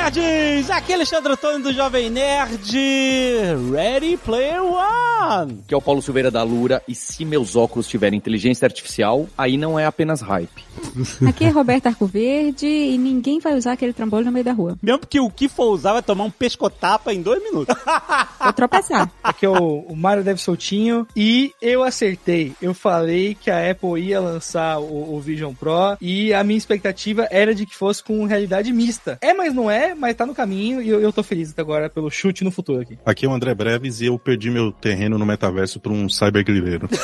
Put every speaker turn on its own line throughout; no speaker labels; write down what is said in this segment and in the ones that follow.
Nerds! Aqui é Alexandre Antônio do Jovem Nerd. Ready Player One!
que é o Paulo Silveira da Lura, e se meus óculos tiverem inteligência artificial, aí não é apenas hype.
Aqui é Roberto Arcoverde e ninguém vai usar aquele trambolho no meio da rua.
Mesmo que o que for usar vai tomar um pescotapa em dois minutos.
Vou tropeçar.
Aqui é o, o Mário Deve Soltinho. E eu acertei. Eu falei que a Apple ia lançar o, o Vision Pro e a minha expectativa era de que fosse com realidade mista. É, mas não é, mas tá no caminho e eu, eu tô feliz até agora pelo chute no futuro aqui.
Aqui é o André Breves e eu perdi meu terreno no metaverso pra um cybergliveiro.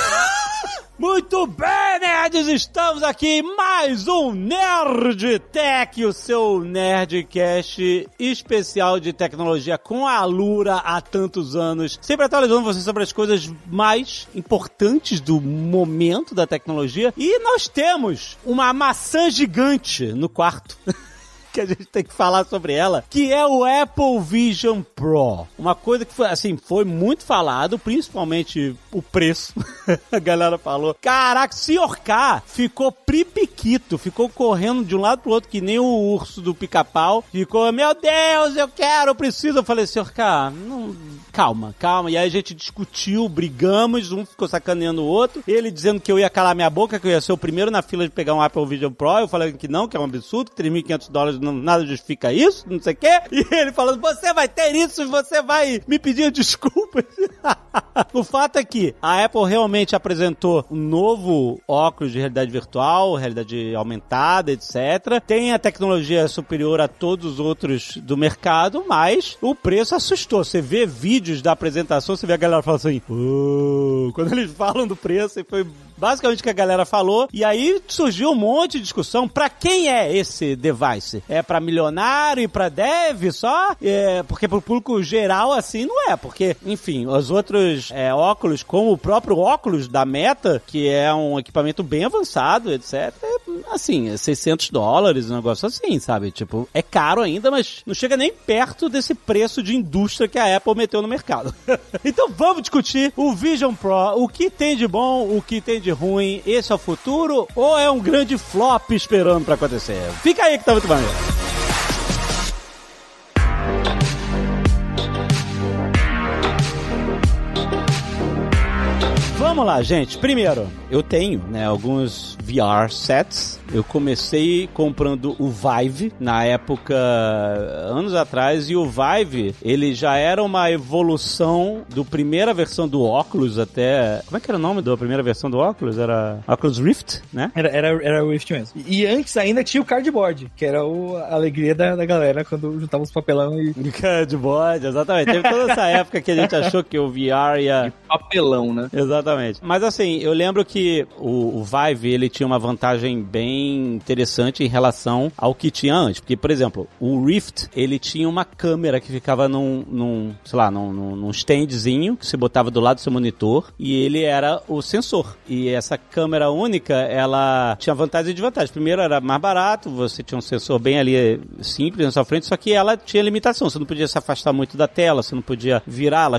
Muito bem, nerds! Estamos aqui em mais um Nerd Tech, o seu Nerdcast especial de tecnologia com a Lura há tantos anos. Sempre atualizando você sobre as coisas mais importantes do momento da tecnologia. E nós temos uma maçã gigante no quarto. que a gente tem que falar sobre ela, que é o Apple Vision Pro. Uma coisa que foi, assim, foi muito falado, principalmente o preço. a galera falou, caraca, senhor K ficou pripiquito, ficou correndo de um lado pro outro que nem o urso do pica-pau. Ficou, meu Deus, eu quero, eu preciso. Eu falei, senhor K, não calma, calma. E aí a gente discutiu, brigamos, um ficou sacaneando o outro. Ele dizendo que eu ia calar minha boca, que eu ia ser o primeiro na fila de pegar um Apple Vision Pro. Eu falei que não, que é um absurdo, que 3.500 dólares nada justifica isso, não sei o quê. E ele falando, você vai ter isso e você vai me pedir desculpas. o fato é que a Apple realmente apresentou um novo óculos de realidade virtual, realidade aumentada, etc. Tem a tecnologia superior a todos os outros do mercado, mas o preço assustou. Você vê vídeos da apresentação, você vê a galera falando assim, quando eles falam do preço, e foi basicamente o que a galera falou. E aí surgiu um monte de discussão. Pra quem é esse device? É pra milionário e pra dev só? É, porque pro público geral, assim, não é. Porque, enfim, os outros é, óculos, como o próprio óculos da Meta, que é um equipamento bem avançado, etc., é, assim, é 600 dólares, um negócio assim, sabe? Tipo, é caro ainda, mas não chega nem perto desse preço de indústria que a Apple meteu no mercado. então vamos discutir o Vision Pro, o que tem de bom, o que tem de ruim, esse é o futuro ou é um grande flop esperando pra acontecer? Fica aí que tá muito maneiro. Vamos lá, gente. Primeiro, eu tenho, né, alguns VR sets. Eu comecei comprando o Vive na época anos atrás e o Vive, ele já era uma evolução do primeira versão do óculos até, como é que era o nome da primeira versão do óculos? Era Oculus Rift, né?
Era, era, era o Rift mesmo. E antes ainda tinha o cardboard, que era o, a alegria da, da galera quando juntava os papelão e.
Cardboard, exatamente. Teve toda essa época que a gente achou que o VR ia
Papelão, né?
Exatamente. Mas assim, eu lembro que o, o Vive, ele tinha uma vantagem bem interessante em relação ao que tinha antes. Porque, por exemplo, o Rift, ele tinha uma câmera que ficava num, num sei lá, num, num, standzinho que você botava do lado do seu monitor e ele era o sensor. E essa câmera única, ela tinha vantagem e desvantagem. Primeiro, era mais barato, você tinha um sensor bem ali simples na sua frente, só que ela tinha limitação. Você não podia se afastar muito da tela, você não podia virá-la.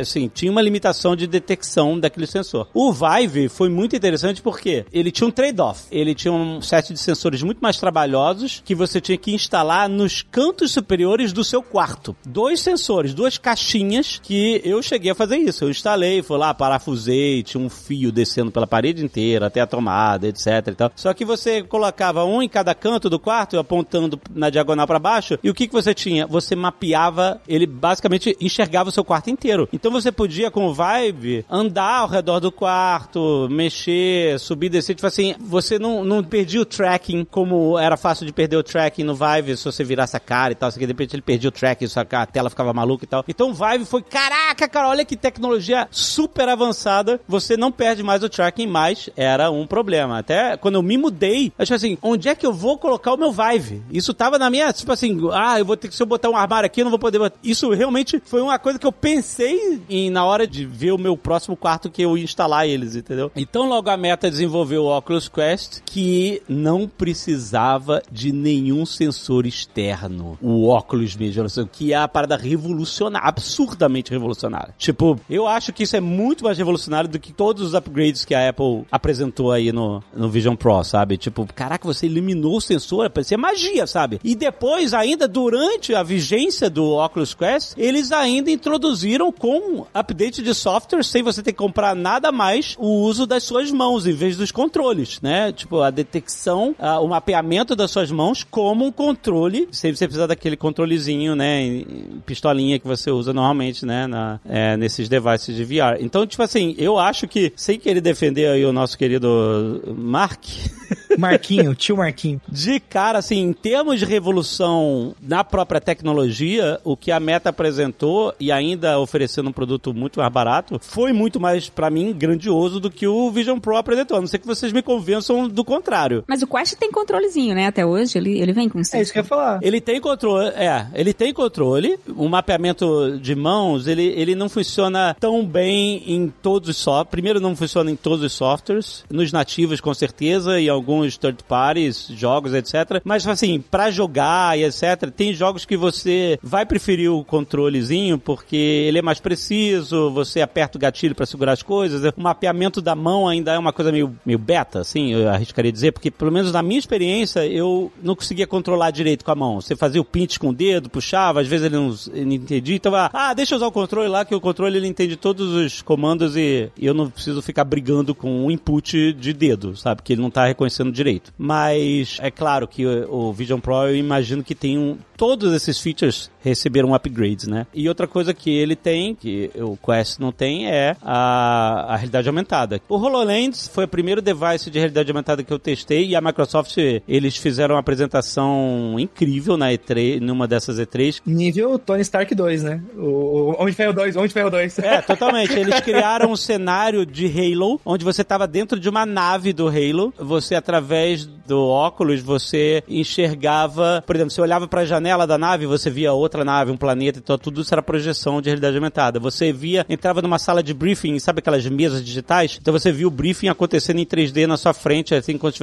Assim, tinha uma limitação de detecção daquele sensor. O Vive foi muito interessante porque ele tinha um trade-off. Ele tinha um set de sensores muito mais trabalhosos que você tinha que instalar nos cantos superiores do seu quarto. Dois sensores, duas caixinhas que eu cheguei a fazer isso. Eu instalei, fui lá, parafusei, tinha um fio descendo pela parede inteira até a tomada, etc e tal. Só que você colocava um em cada canto do quarto, apontando na diagonal para baixo, e o que, que você tinha? Você mapeava, ele basicamente enxergava o seu quarto inteiro. Então você podia, com o Vive, andar ao redor do quarto, mexer, subir, descer, tipo assim, você não, não perdia o tracking, como era fácil de perder o tracking no Vive, se você virasse a cara e tal, assim, de repente ele perdia o tracking, só que a tela ficava maluca e tal. Então o Vive foi, caraca, cara, olha que tecnologia super avançada, você não perde mais o tracking, mas era um problema. Até quando eu me mudei, eu achei assim, onde é que eu vou colocar o meu Vive? Isso tava na minha, tipo assim, ah, eu vou ter que, se eu botar um armário aqui, eu não vou poder. Isso realmente foi uma coisa que eu pensei em, na hora de ver o meu próximo quarto que eu ia instalar eles, entendeu? Então logo a Meta desenvolveu o Oculus Quest que não precisava de nenhum sensor externo. O óculos mesmo, que é a parada revolucionária, absurdamente revolucionária. Tipo, eu acho que isso é muito mais revolucionário do que todos os upgrades que a Apple apresentou aí no, no Vision Pro, sabe? Tipo, caraca, você eliminou o sensor, parecia magia, sabe? E depois, ainda durante a vigência do Oculus Quest, eles ainda introduziram com update de software, sem você ter que comprar nada mais, o uso das suas mãos em vez dos controles, né? Tipo, a detecção, a, o mapeamento das suas mãos como um controle, sem você precisar daquele controlezinho, né? em- Pistolinha que você usa normalmente, né? Na, é, nesses devices de VR. Então, tipo assim, eu acho que, sem querer defender aí o nosso querido Mark,
Marquinho, tio Marquinho.
de cara, assim, em termos de revolução na própria tecnologia, o que a Meta apresentou e ainda oferecendo um produto muito mais barato, foi muito mais, pra mim, grandioso do que o Vision Pro apresentou. A não ser que vocês me convençam do contrário.
Mas o Quest tem controlezinho, né? Até hoje, ele, ele vem com
É isso que eu ia falar.
Ele tem controle, é, ele tem controle. O mapeamento de mãos, ele, ele não funciona tão bem em todos os softwares. Primeiro, não funciona em todos os softwares, nos nativos com certeza, e alguns third parties, jogos, etc. Mas assim, pra jogar e etc, tem jogos que você vai preferir o controlezinho porque ele é mais preciso, você aperta o gatilho pra segurar as coisas. O mapeamento da mão ainda é uma coisa meio, meio beta, assim, eu arriscaria dizer, porque pelo menos na minha experiência eu não conseguia controlar direito com a mão. Você fazia o pinch com o dedo, puxava, às vezes ele não, ele não entendia, então ah, deixa eu usar o controle lá, que o controle ele entende todos os comandos e, e eu não preciso ficar brigando com o input de dedo, sabe? Que ele não tá reconhecendo direito. Mas é claro que o, o Vision Pro eu imagino que tem um, todos esses features receberam upgrades, né? E outra coisa que ele tem, que o Quest não tem, é a, a realidade aumentada. O HoloLens foi o primeiro device de realidade aumentada que eu testei e a Microsoft, eles fizeram uma apresentação incrível na E3, numa dessas E3,
Nível Tony Stark 2, né? O, o Homem de Ferro 2, Homem de Ferro 2.
É, totalmente. Eles criaram um cenário de Halo, onde você estava dentro de uma nave do Halo. Você, através do óculos, você enxergava, por exemplo, você olhava para a janela da nave, você via outra nave, um planeta, então tudo isso era projeção de realidade aumentada. Você via, entrava numa sala de briefing, sabe aquelas mesas digitais? Então você via o briefing acontecendo em 3D na sua frente, assim, como se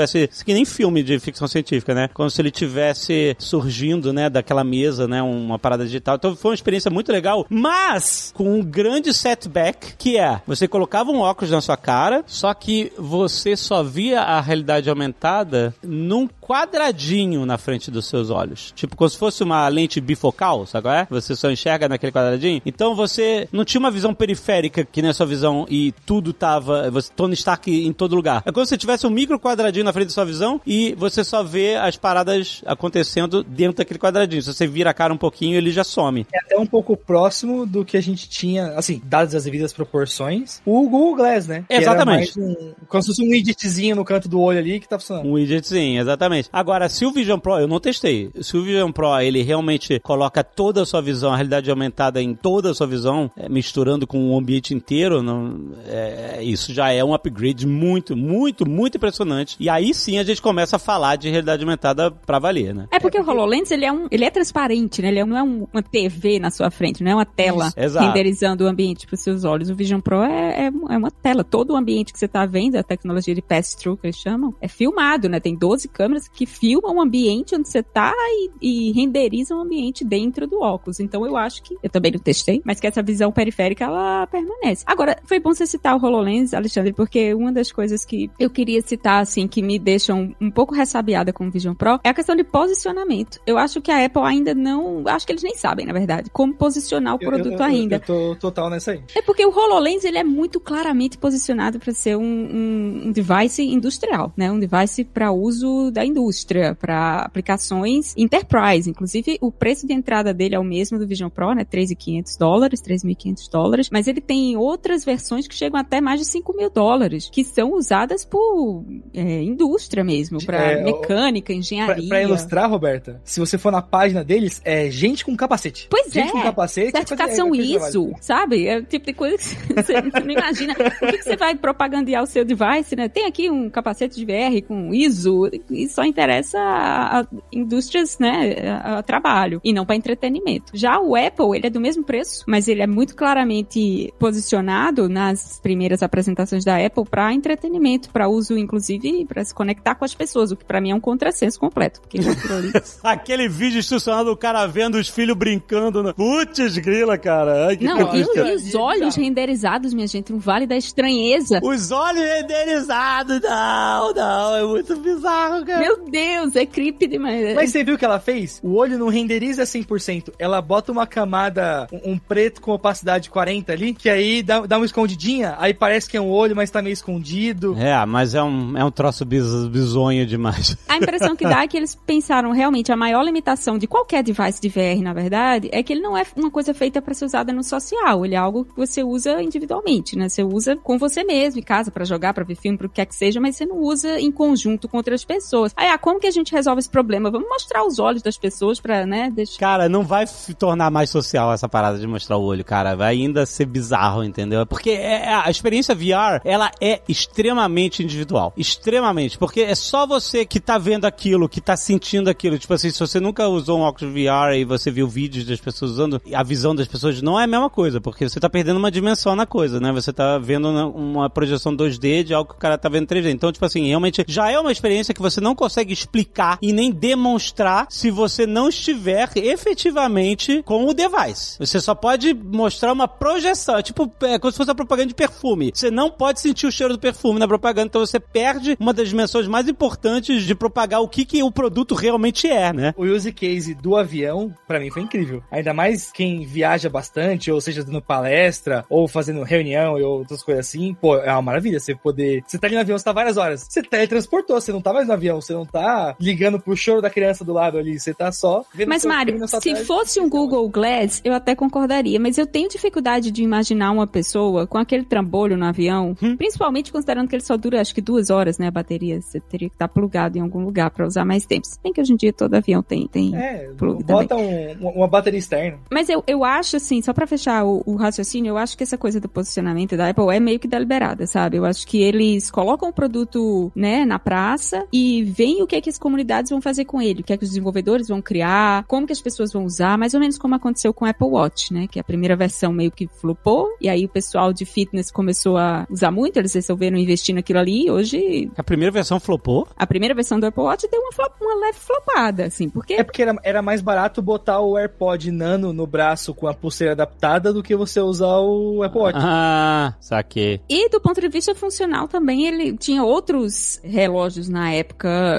que nem filme de ficção científica, né? Como se ele tivesse surgindo, né, daquela mesa, né, uma parada digital. Então foi uma experiência muito legal, mas com um grande setback, que é, você colocava um óculos na sua cara, só que você só via a realidade aumentada num quadradinho na frente dos seus olhos. Tipo, como se fosse uma lente bifocal, sabe qual é? Você só enxerga naquele quadradinho. Então você não tinha uma visão periférica, que nem a sua visão, e tudo tava, você, Tony Stark em todo lugar. É como se você tivesse um micro quadradinho na frente da sua visão e você só vê as paradas acontecendo dentro daquele quadradinho. Se você vira a cara um pouquinho, ele já some.
É até um pouco próximo do que a gente tinha, assim, dadas as devidas proporções, o Google Glass, né?
Exatamente.
um- como se fosse um widgetzinho no canto do olho ali que tá funcionando.
Um widgetzinho, exatamente. Agora, se o Vision Pro, eu não testei, se o Vision Pro ele realmente coloca toda a sua visão, a realidade aumentada em toda a sua visão, é, misturando com o ambiente inteiro, não, é, isso já é um upgrade muito, muito, muito impressionante. E aí sim a gente começa a falar de realidade aumentada pra valer, né?
É porque o HoloLens, ele é, um, ele é transparente, né? Ele é- não é um- uma TV na sua frente, não é uma tela
Isso,
renderizando o ambiente para os seus olhos. O Vision Pro é, é, é uma tela. Todo o ambiente que você tá vendo, a tecnologia de pass-through que eles chamam, é filmado, né? Tem 12 câmeras que filmam o ambiente onde você tá e, e renderizam o ambiente dentro do óculos. Então eu acho que, eu também não testei, mas que essa visão periférica, ela permanece. Agora, foi bom você citar o HoloLens, Alexandre, porque uma das coisas que eu queria citar, assim, que me deixam um pouco ressabiada com o Vision Pro, é a questão de posicionamento. Eu acho que a Apple ainda não, acho que eles nem sabem, na verdade, como posicionar o
Eu-
produto
eu, eu,
ainda.
Eu tô total nessa aí.
É porque o HoloLens ele é muito claramente posicionado para ser um, um- um device industrial, né? Um device para uso da indústria, para aplicações enterprise. Inclusive, o preço de entrada dele é o mesmo do Vision Pro, né? 3.500 dólares, 3.500 dólares. Mas ele tem outras versões que chegam até mais de 5 mil dólares, que são usadas por é, indústria mesmo, para
É, o-
mecânica, engenharia.
pra ilustrar, Roberta, se você for na página deles, é gente com capacete.
Pois
gente
é.
com capacete.
Certificação
é é coisa
ISO, sabe? É o tipo de coisa que você você não imagina. Por que, que você vai propagandear o seu device, né? Tem aqui um capacete de VR com ISO, e só interessa a, a indústrias, né, a, a trabalho e não para entretenimento. Já o Apple, ele é do mesmo preço, mas ele é muito claramente posicionado nas primeiras apresentações da Apple para entretenimento, para uso inclusive para se conectar com as pessoas, o que para mim é um contrassenso completo, porque
aquele vídeo institucional do cara vendo os filhos brincando, no... putz grila, cara. Ai,
não, e, e os olhos renderizados, minha gente, um vale da estranheza.
Os olhos renderizados, não, não, é muito bizarro, cara.
Meu Deus, é creepy demais.
Mas você viu o que ela fez? O olho não renderiza 100%. Ela bota uma camada, um, um preto com opacidade 40 ali, que aí dá, dá uma escondidinha, aí parece que é um olho, mas tá meio escondido.
É, mas é um, é um troço biz, bizonho demais.
A impressão que dá é que eles pensaram realmente a maior limitação de qualquer device de VR, na verdade, é que ele não é uma coisa feita para ser usada no social. Ele é algo que você usa individualmente, né? Você usa com você mesmo, em casa, para jogar, para ver filme, para o que quer que seja, mas você não usa em conjunto com outras pessoas. Aí, ah, como que a gente resolve esse problema? Vamos mostrar os olhos das pessoas pra, né, deixar...
Cara, não vai se tornar mais social essa parada de mostrar o olho, cara. Vai ainda ser bizarro, entendeu? Porque é, a experiência VR, ela é extremamente individual. Extremamente. Porque é só você que tá vendo aquilo, que tá sentindo aquilo. Tipo assim, se você nunca usou um óculos VR e você viu vídeos das pessoas usando, a visão das pessoas não é a mesma coisa, porque você tá perdendo uma dimensão na coisa, né? Você tá vendo uma projeção 2D de algo que o cara tá vendo 3D. Então, tipo assim, realmente já é uma experiência que você não consegue explicar e nem demonstrar se você não estiver efetivamente com o device. Você só pode mostrar uma projeção, tipo, é como se fosse uma propaganda de perfume. Você não pode sentir o cheiro do perfume na propaganda, então você perde uma das dimensões mais importantes de propagar o que, que o produto realmente é, né?
O use case do avião, para mim, foi incrível. Ainda mais quem viaja bastante, ou seja, dando palestra, ou fazendo reunião e outras coisas assim, pô, é uma maravilha você poder. Você tá ali no avião, você tá várias horas. Você teletransportou, você não tá mais no avião, você não tá ligando pro choro da criança do lado ali, você tá só
vendo Mas, Mário, se fosse um Google Glass, eu até concordaria, mas eu tenho dificuldade de imaginar uma pessoa com aquele trambolho no avião, hum? principalmente considerando que ele só dura acho que duas horas, né, a bateria. Você teria que estar tá plugado em algum lugar para usar mais tempo. Se bem que hoje em dia todo avião tem, tem
é, plug bota um, uma bateria externa.
Mas eu, eu acho, assim, só para fechar o, o, raciocínio, eu acho que essa coisa do posicionamento da Apple é meio que deliberada, sabe? Eu acho que eles colocam o produto, né, na praça e veem o que é que as comunidades vão fazer com ele, o que é que os desenvolvedores vão criar, como que as pessoas vão usar, mais ou menos como aconteceu com o Apple Watch, né? Que a primeira versão meio que flopou, e aí o pessoal de fitness começou a usar muito, eles resolveram investir naquilo ali, e hoje...
A primeira versão flopou?
A primeira versão do Apple Watch deu uma, flop, uma leve flopada, assim, porque...
É porque era, era mais barato botar o AirPod Nano no braço com a pulseira adaptada do que você usar o Apple Watch.
Ah, saquei.
E do ponto de vista funcional também, ele tinha outros relógios na época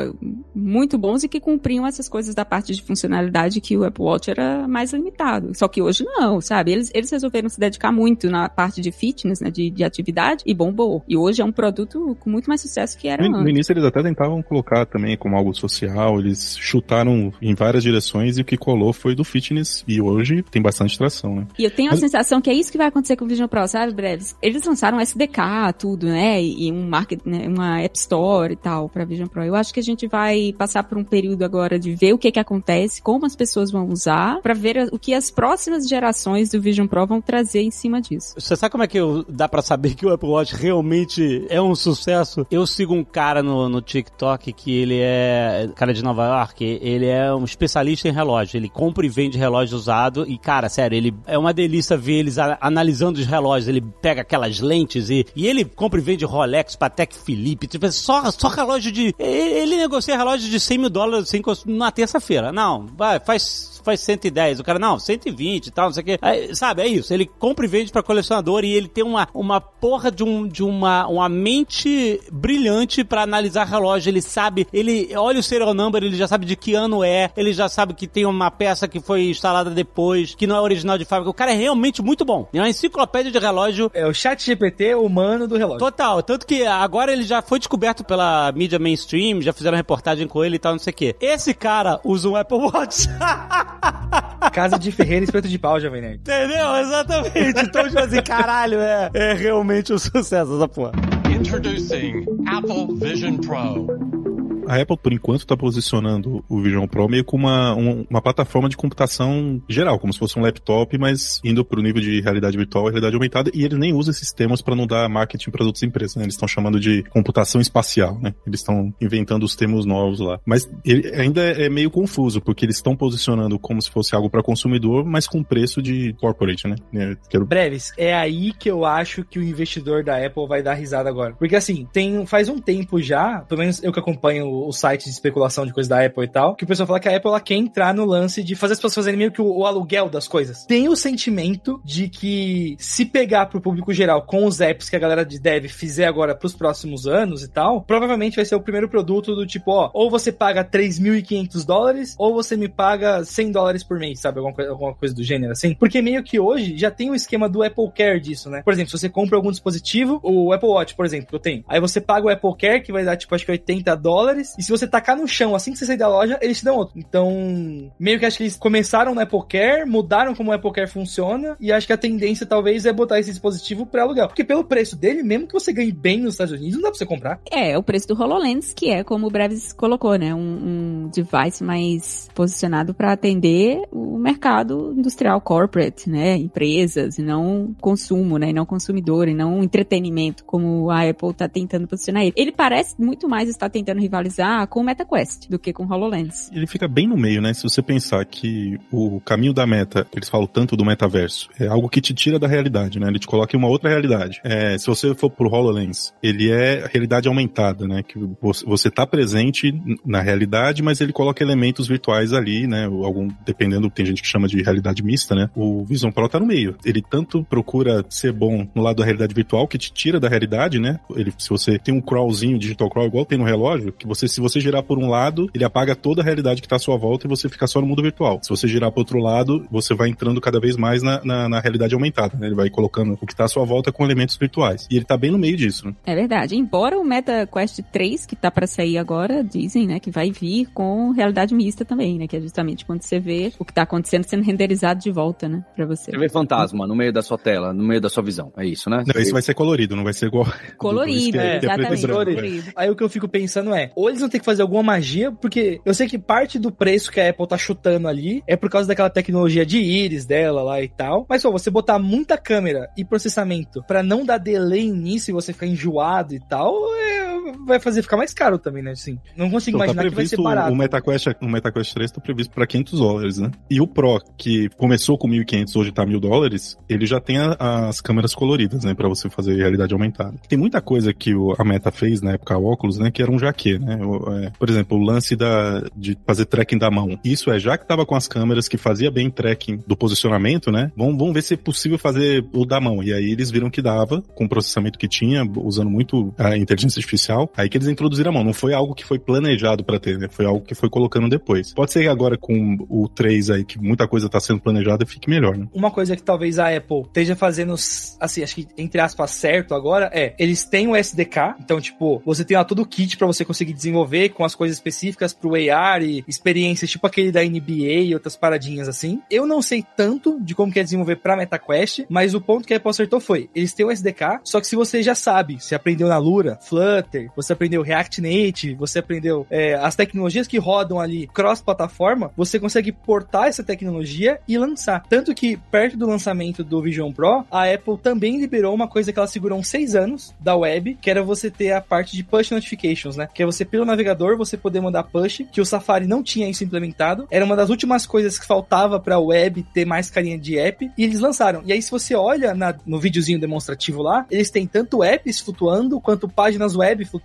muito bons e que cumpriam essas coisas da parte de funcionalidade que o Apple Watch era mais limitado. Só que hoje não, sabe? Eles, eles resolveram se dedicar muito na parte de fitness, né, de, de atividade, e bombou. E hoje é um produto com muito mais sucesso que era
no,
antes.
No início eles até tentavam colocar também como algo social, eles chutaram em várias direções e o que colou foi do fitness e hoje tem bastante tração, né?
E eu tenho a Mas... sensação que é isso que vai acontecer com o Vision Pro, sabe, Breves? Eles lançaram SDK, tudo, né? E um market, né? uma App Store e tal para Vision Pro. Eu acho que a gente vai passar por um período agora de ver o que que acontece, como as pessoas vão usar, para ver o que as próximas gerações do Vision Pro vão trazer em cima disso.
Você sabe como é que eu, dá para saber que o Apple Watch realmente é um sucesso? Eu sigo um cara no, no TikTok que ele é cara de Nova York, ele é um especialista em relógio. Ele compra e vende relógio usado e, cara, sério, ele é uma delícia ver eles analisando os relógios. Ele pega aquelas lentes e, e ele compra e vende Rolex, Patek Philippe, tipo, só, só relógio de. Ele negocia relógio de 100 mil dólares assim, na terça-feira. Não, vai, faz faz 110. O cara, não, 120 e tal, não sei o quê. Aí, sabe, é isso. Ele compra e vende pra colecionador e ele tem uma, uma porra de, um, de uma, uma mente brilhante para analisar relógio. Ele sabe, ele olha o serial number, ele já sabe de que ano é, ele já sabe que tem uma peça que foi instalada depois, que não é original de fábrica. O cara é realmente muito bom. É uma enciclopédia de relógio.
É o chat GPT humano do relógio.
Total. Tanto que agora ele já foi descoberto pela mídia mainstream, já fizeram reportagem com ele e tal, não sei o quê. Esse cara usa um Apple Watch.
Casa de Ferreira e espeto de pau, Jovem Nerd.
Entendeu? Exatamente. Então, tipo assim, caralho, é, é realmente um sucesso essa porra. Introducing Apple Vision Pro.
A Apple, por enquanto, está posicionando o Vision Pro meio como uma, um, uma plataforma de computação geral, como se fosse um laptop, mas indo para o nível de realidade virtual e realidade aumentada, e eles nem usam esses termos para não dar marketing para outras empresas, né? Eles estão chamando de computação espacial, né? Eles estão inventando os termos novos lá. Mas ele ainda é meio confuso, porque eles estão posicionando como se fosse algo para consumidor, mas com preço de corporate, né? É, quero...
Breves, é aí que eu acho que o investidor da Apple vai dar risada agora. Porque assim, tem faz um tempo já, pelo menos eu que acompanho o site de especulação de coisas da Apple e tal, que o pessoal fala que a Apple ela quer entrar no lance de fazer as pessoas fazerem meio que o, o aluguel das coisas. Tem o sentimento de que se pegar pro público geral com os apps que a galera de dev fizer agora pros próximos anos e tal, provavelmente vai ser o primeiro produto do tipo, ó, ou você paga 3.500 dólares, ou você me paga 100 dólares por mês, sabe? Alguma, coisa, alguma coisa do gênero assim. Porque meio que hoje já tem o um esquema do Apple Care disso, né? Por exemplo, se você compra algum dispositivo, o Apple Watch, por exemplo, que eu tenho, aí você paga o Apple Care, que vai dar tipo, acho que 80 dólares, e se você tacar no chão assim que você sair da loja, eles te dão outro. Então, meio que acho que eles começaram no Apple Care, mudaram como o Apple Care funciona, e acho que a tendência talvez é botar esse dispositivo para aluguel. Porque pelo preço dele, mesmo que você ganhe bem nos Estados Unidos, não dá pra você comprar.
É, o preço do HoloLens, que é como o Breves colocou, né? Um, um device mais posicionado para atender o mercado industrial corporate, né? Empresas, e não consumo, né? E não consumidor, e não entretenimento, como a Apple tá tentando posicionar ele. Ele parece muito mais estar tentando rivalizar com o MetaQuest do que com o HoloLens.
Ele fica bem no meio, né? Se você pensar que o caminho da meta, eles falam tanto do metaverso, é algo que te tira da realidade, né? Ele te coloca em uma outra realidade. É, se você for pro HoloLens, ele é realidade aumentada, né? Que você tá presente na realidade, mas ele coloca elementos virtuais ali, né? Algum, dependendo, tem gente que chama de realidade mista, né? O Vision Pro tá no meio. Ele tanto procura ser bom no lado da realidade virtual, que te tira da realidade, né? Ele, se você tem um crawlzinho, digital crawl, igual tem no relógio, que você, se você girar por um lado, ele apaga toda a realidade que tá à sua volta e você fica só no mundo virtual. Se você girar pro outro lado, você vai entrando cada vez mais na, na, na realidade aumentada, né? Ele vai colocando o que tá à sua volta com elementos virtuais. E ele tá bem no meio disso, né?
É verdade. Embora o Meta Quest 3, que tá para sair agora, dizem, né, que vai vir com realidade mista também, né? Que é justamente quando você vê o que tá acontecendo sendo renderizado de volta, né? Pra você.
Você vê fantasma no meio da sua tela, no meio da sua visão. É isso, né?
Não, esse vai ser colorido, não vai ser igual.
Colorido, é, exatamente.
Colorido. Aí o que eu fico pensando é, ou eles vão ter que fazer alguma magia, porque eu sei que parte do preço que a Apple tá chutando ali é por causa daquela tecnologia de íris dela lá e tal. Mas só você botar muita câmera e processamento para não dar delay nisso e você ficar enjoado e tal, é, vai fazer ficar mais caro também, né? Assim, não consigo
então,
imaginar
tá
que vai ser barato.
O MetaQuest, o MetaQuest 3 tá previsto para 500 dólares, né? E o Pro, que começou com 1.500, hoje tá 1.000 dólares, ele já tem a, as câmeras coloridas, né? Para você fazer realidade aumentada. Tem muita coisa que o, a Meta fez na época, o óculos, né? Que era um jaque, né? O, é, por exemplo, o lance da, de fazer tracking da mão. Isso é, já que tava com as câmeras que fazia bem tracking do posicionamento, né? Vamos, vamos ver se é possível fazer o da mão. E aí eles viram que dava, com o processamento que tinha, usando muito a inteligência artificial. Aí que eles introduziram a mão. Não foi algo que foi planejado para ter, né? Foi algo que foi colocando depois. Pode ser que agora com o 3 aí, que muita coisa tá sendo planejada, fique melhor, né?
Uma coisa que talvez a Apple esteja fazendo, assim, acho que entre aspas, certo agora, é, eles têm o SDK, então, tipo, você tem lá todo o kit para você conseguir desenvolver com as coisas específicas pro AR e experiências, tipo aquele da NBA e outras paradinhas assim. Eu não sei tanto de como que é desenvolver pra MetaQuest, mas o ponto que a Apple acertou foi, eles têm o SDK, só que se você já sabe, você aprendeu na Lura, Flutter, você aprendeu React Native, você aprendeu é, as tecnologias que rodam ali cross-plataforma, você consegue portar essa tecnologia e lançar. Tanto que, perto do lançamento do Vision Pro, a Apple também liberou uma coisa que ela segurou uns seis anos da web, que era você ter a parte de push notifications, né? Que é você, pelo navegador, você poder mandar push, que o Safari não tinha isso implementado. Era uma das últimas coisas que faltava pra web ter mais carinha de app, e eles lançaram. E aí, se você olha na, no videozinho demonstrativo lá, eles têm tanto apps flutuando, quanto páginas web flutuando,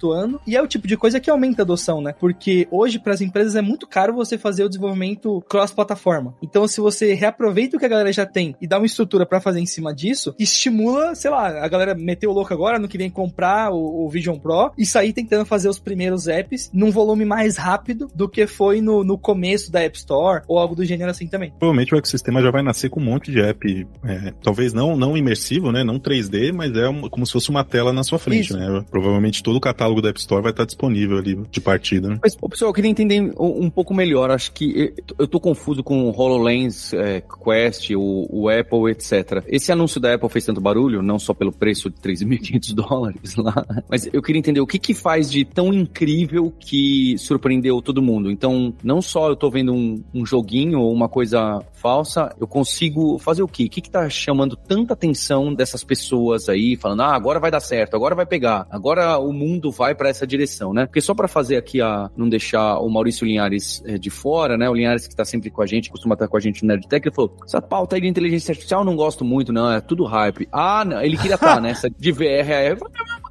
e é o tipo de coisa que aumenta a adoção, né? Porque hoje, para as empresas, é muito caro você fazer o desenvolvimento cross-plataforma. Então, se você reaproveita o que a galera já tem e dá uma estrutura para fazer em cima disso, estimula, sei lá, a galera meteu o louco agora, no que vem comprar o, o, Vision Pro e sair tentando fazer os primeiros apps num volume mais rápido do que foi no, no começo da App Store ou algo do gênero assim também.
Provavelmente o ecossistema já vai nascer com um monte de app, é, talvez não, não imersivo, né? Não 3D, mas é como se fosse uma tela na sua frente, Isso. né? Provavelmente todo catálogo da App Store vai estar disponível ali de partida, né?
Mas, pessoal, eu queria entender um, pouco melhor. Acho que eu tô confuso com o HoloLens, é, Quest, o, o Apple, etc. Esse anúncio da Apple fez tanto barulho, não só pelo preço de 3.500 dólares lá, mas eu queria entender o que que faz de tão incrível que surpreendeu todo mundo. Então, não só eu tô vendo um, um joguinho ou uma coisa falsa, eu consigo fazer o quê? O que que tá chamando tanta atenção dessas pessoas aí, falando, ah, agora vai dar certo, agora vai pegar, agora o mundo vai para essa direção, né? Porque só para fazer aqui a, não deixar o Maurício Linhares é, de fora, né? O Linhares que tá sempre com a gente, costuma estar com a gente no Nerdtech, ele falou, essa pauta aí de inteligência artificial eu não gosto muito, não, é tudo hype. Ah, não, ele queria estar tá nessa de VR, é,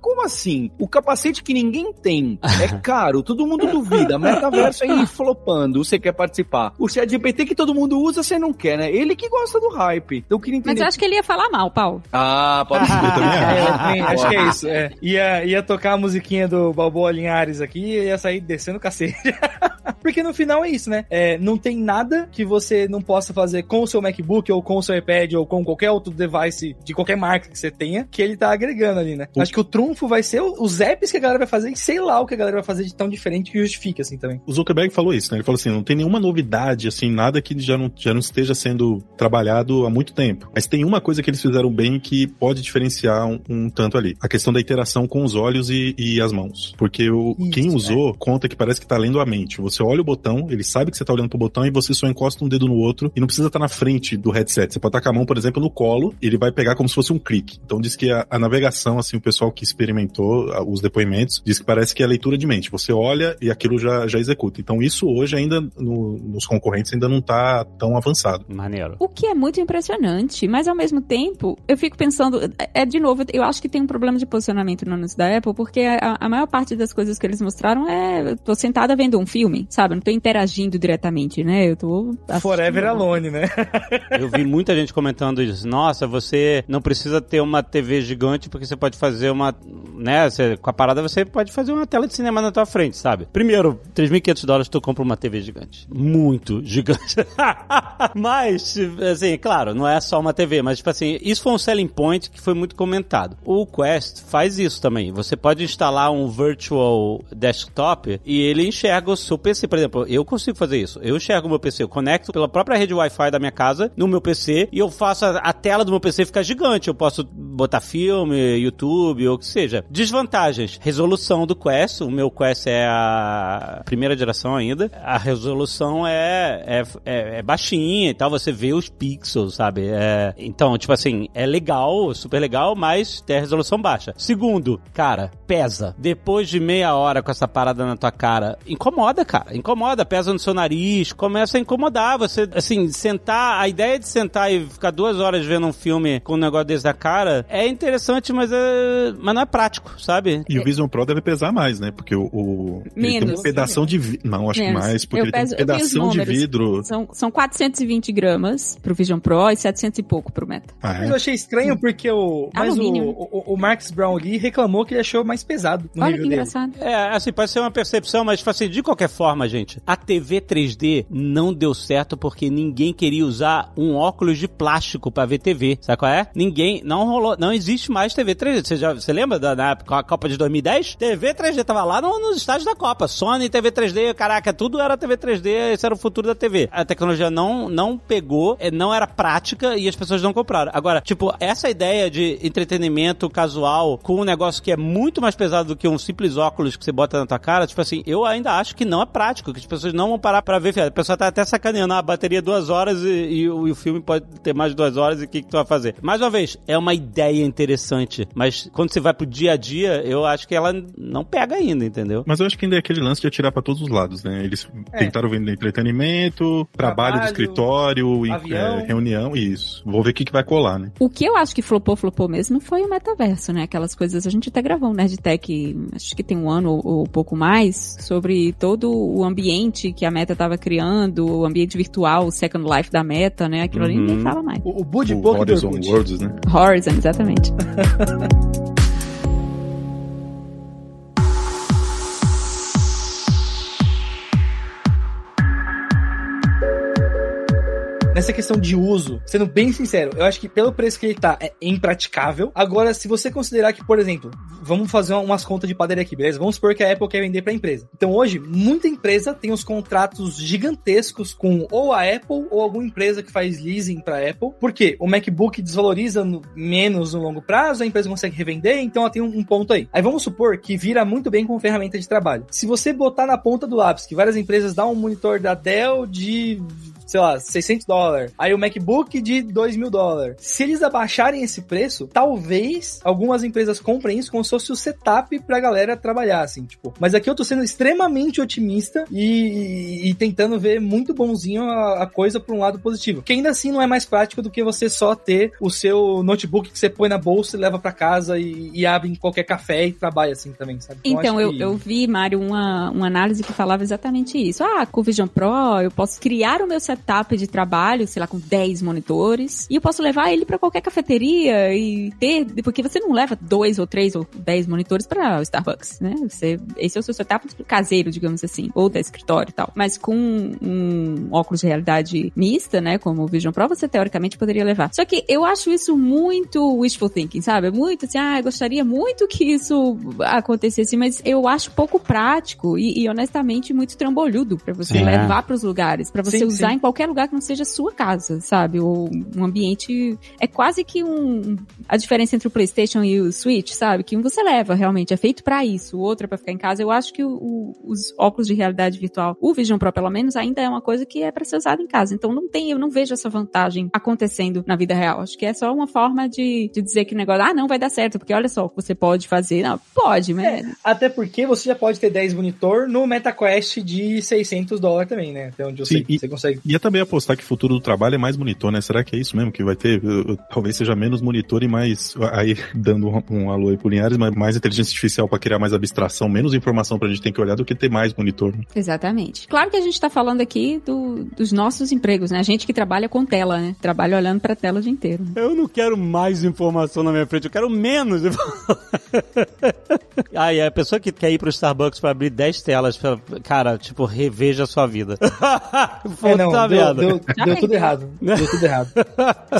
como assim? O capacete que ninguém tem é caro, todo mundo duvida, metaverso aí flopando, você quer participar. O chat GPT que todo mundo usa, você não quer, né? Ele que gosta do hype. Então eu queria entender.
Mas eu acho que ele ia falar mal, Paulo.
Ah, pode ser.
Também acho. É, acho que é isso. É. Ia, ia tocar a musiquinha do Balboa Linhares aqui e ia sair descendo o cacete. Porque no final é isso, né? É, não tem nada que você não possa fazer com o seu MacBook ou com o seu iPad ou com qualquer outro device de qualquer marca que você tenha que ele tá agregando ali, né? O... Acho que o trunfo vai ser os apps que a galera vai fazer e sei lá o que a galera vai fazer de tão diferente que justifica, assim, também.
O Zuckerberg falou isso, né? Ele falou assim, não tem nenhuma novidade, assim, nada que já não, já não esteja sendo trabalhado há muito tempo. Mas tem uma coisa que eles fizeram bem que pode diferenciar um, um tanto ali. A questão da interação com os olhos e, e as mãos. Porque o, isso, quem usou é. conta que parece que tá lendo a mente. Você olha o botão, ele sabe que você tá olhando pro botão e você só encosta um dedo no outro e não precisa estar tá na frente do headset. Você pode estar com a mão, por exemplo, no colo e ele vai pegar como se fosse um clique. Então diz que a, a navegação, assim, o pessoal que experimentou os depoimentos, diz que parece que é leitura de mente. Você olha e aquilo já, já executa. Então isso hoje ainda no, nos concorrentes ainda não tá tão avançado.
Maneiro.
O que é muito impressionante, mas ao mesmo tempo, eu fico pensando, é de novo, eu acho que tem um problema de posicionamento no anúncio da Apple, porque a, a maior parte das coisas que eles mostraram é, eu tô sentada vendo um filme, sabe? Eu não tô interagindo diretamente, né? Eu tô...
Forever alone, né?
eu vi muita gente comentando isso. Nossa, você não precisa ter uma TV gigante porque você pode fazer uma, né? Você, com a parada você pode fazer uma tela de cinema na tua frente, sabe? Primeiro, 3.500 dólares tu compra uma TV gigante. Muito gigante. mas, assim, claro, não é só uma TV, mas, tipo assim, isso foi um selling point que foi muito comentado. O Quest faz isso também. Você pode instalar um virtual desktop e ele enxerga o seu PC. Por exemplo, eu consigo fazer isso. Eu enxergo o meu PC, eu conecto pela própria rede Wi-Fi da minha casa no meu PC e eu faço a, a tela do meu PC ficar gigante. Eu posso botar filme, YouTube ou o que seja. Desvantagens. Resolução do Quest. O meu Quest é a primeira geração ainda. A resolução é, é, é, é baixinha e tal. Você vê os pixels, sabe? É, então, tipo assim, é legal, super legal, mas tem a resolução baixa. Segundo, cara, pesa. Depois de meia hora com essa parada na tua cara, incomoda, cara. Incomoda, pesa no seu nariz, começa a incomodar. Você, assim, sentar, a ideia de sentar e ficar duas horas vendo um filme com um negócio desse da cara é interessante, mas, é, mas não é prático, sabe?
E o Vision Pro deve pesar mais, né? Porque o. o Menos. tem um pedação de vidro. Não, acho Menos. que mais, porque eu ele peso, tem um pedação de vidro.
São, são 420 gramas pro Vision Pro e 700 e pouco pro Meta.
Ah, é? Mas eu achei estranho porque o. Mas o, o, o, Marcus Brown ali reclamou que ele achou mais pesado no Olha nível que engraçado.
Dele. É, assim, pode ser uma percepção, mas tipo assim, de qualquer forma, gente, a TV 3D não deu certo porque ninguém queria usar um óculos de plástico pra ver TV. Sabe qual é? Ninguém. Não rolou. Não existe mais TV 3D. Você, já, você lembra da na Copa de 2010? TV 3D tava lá no, nos estádios da Copa. Sony, TV 3D, caraca, tudo era TV 3D, esse era o futuro da TV. A tecnologia não, não pegou, é, não era prática e as pessoas não compraram. Agora, tipo, essa ideia de entretenimento casual com um negócio que é muito mais pesado do que um simples óculos que você bota na tua cara, tipo assim, eu ainda acho que não é prático, que as pessoas não vão parar pra ver. A pessoa tá até sacaneando, ah, a bateria é duas horas e, e, e, o filme pode ter mais de duas horas e o que, que tu vai fazer? Mais uma vez, é uma ideia interessante, mas quando você vai pro dia a dia, eu acho que ela não pega ainda, entendeu?
Mas eu acho que ainda é aquele lance de atirar para todos os lados, né? Eles é. tentaram vender entretenimento, trabalho, trabalho do escritório, é, reunião, isso. Vou ver o que, que vai colar, né?
O que eu acho que flopou, flopou mesmo foi o metaverso, né? Aquelas coisas, a gente até gravou um Nerdtech, acho que tem um ano ou, ou pouco mais, sobre todo o ambiente que a Meta estava criando, o ambiente virtual, o Second Life da Meta, né? Aquilo uhum. ali ninguém fala mais.
O, o Bud o Horizon
Worlds, né?
Horizon, exatamente.
nessa questão de uso, sendo bem sincero, eu acho que pelo preço que ele tá, é impraticável. Agora, se você considerar que, por exemplo, vamos fazer umas contas de padaria aqui, beleza? Vamos supor que a Apple quer vender pra empresa. Então hoje, muita empresa tem os contratos gigantescos com ou a Apple ou alguma empresa que faz leasing pra Apple. Por quê? O MacBook desvaloriza no, menos no longo prazo, a empresa consegue revender, então ela tem um, um ponto aí. Aí vamos supor que vira muito bem com ferramenta de trabalho. Se você botar na ponta do lápis que várias empresas dão um monitor da Dell de sei lá, 600 dólares. Aí o MacBook de 2 mil dólares. Se eles abaixarem esse preço, talvez algumas empresas comprem isso como se fosse o setup pra galera trabalhar, assim, tipo. Mas aqui eu tô sendo extremamente otimista e, e, e tentando ver muito bonzinho a, a, coisa por um lado positivo. Que ainda assim não é mais prático do que você só ter o seu notebook que você põe na bolsa e leva para casa e, e, abre em qualquer café e trabalha assim também, sabe?
Então, então eu, que... eu vi, Mário, uma, uma análise que falava exatamente isso. Ah, com o Vision Pro eu posso criar o meu setup setup de trabalho, sei lá, com 10 monitores, e eu posso levar ele para qualquer cafeteria e ter, porque você não leva dois ou três ou 10 monitores para o Starbucks, né? Você, esse é o seu setup caseiro, digamos assim, ou da escritório e tal. Mas com um óculos de realidade mista, né, como o Vision Pro, você teoricamente poderia levar. Só que eu acho isso muito wishful thinking, sabe? Muito assim, ah, eu gostaria muito que isso acontecesse, mas eu acho pouco prático e, e honestamente muito trambolhudo para você sim, levar é. para os lugares, para você sim, usar sim. em qualquer qualquer lugar que não seja sua casa, sabe? Ou um ambiente. É quase que um. A diferença entre o PlayStation e o Switch, sabe? Que um você leva realmente, é feito para isso, o outro é pra ficar em casa. Eu acho que o, o, os óculos de realidade virtual, o Vision Pro pelo menos, ainda é uma coisa que é para ser usado em casa. Então não tem, eu não vejo essa vantagem acontecendo na vida real. Acho que é só uma forma de, de dizer que o negócio, ah, não vai dar certo, porque olha só o que você pode fazer. Não, pode, mas. É,
até porque você já pode ter 10 monitor no MetaQuest de 600 dólares também, né? Até onde eu Sim, sei. E, você consegue.
E também apostar que o futuro do trabalho é mais monitor, né? Será que é isso mesmo que vai ter? Talvez seja menos monitor e mais, aí dando um, um alô aí pro Linhares, mas mais inteligência artificial para criar mais abstração, menos informação pra gente ter que olhar do que ter mais monitor. Né?
Exatamente. Claro que a gente tá falando aqui do, dos nossos empregos, né? A gente que trabalha com tela, né? Trabalha olhando pra tela o dia inteiro.
Eu não quero mais informação na minha frente, eu quero menos informação. ah, e a pessoa que quer ir pro Starbucks para abrir 10 telas, cara, tipo, reveja a sua vida.
é, não, deu, deu, deu, tudo errado. Deu tudo errado.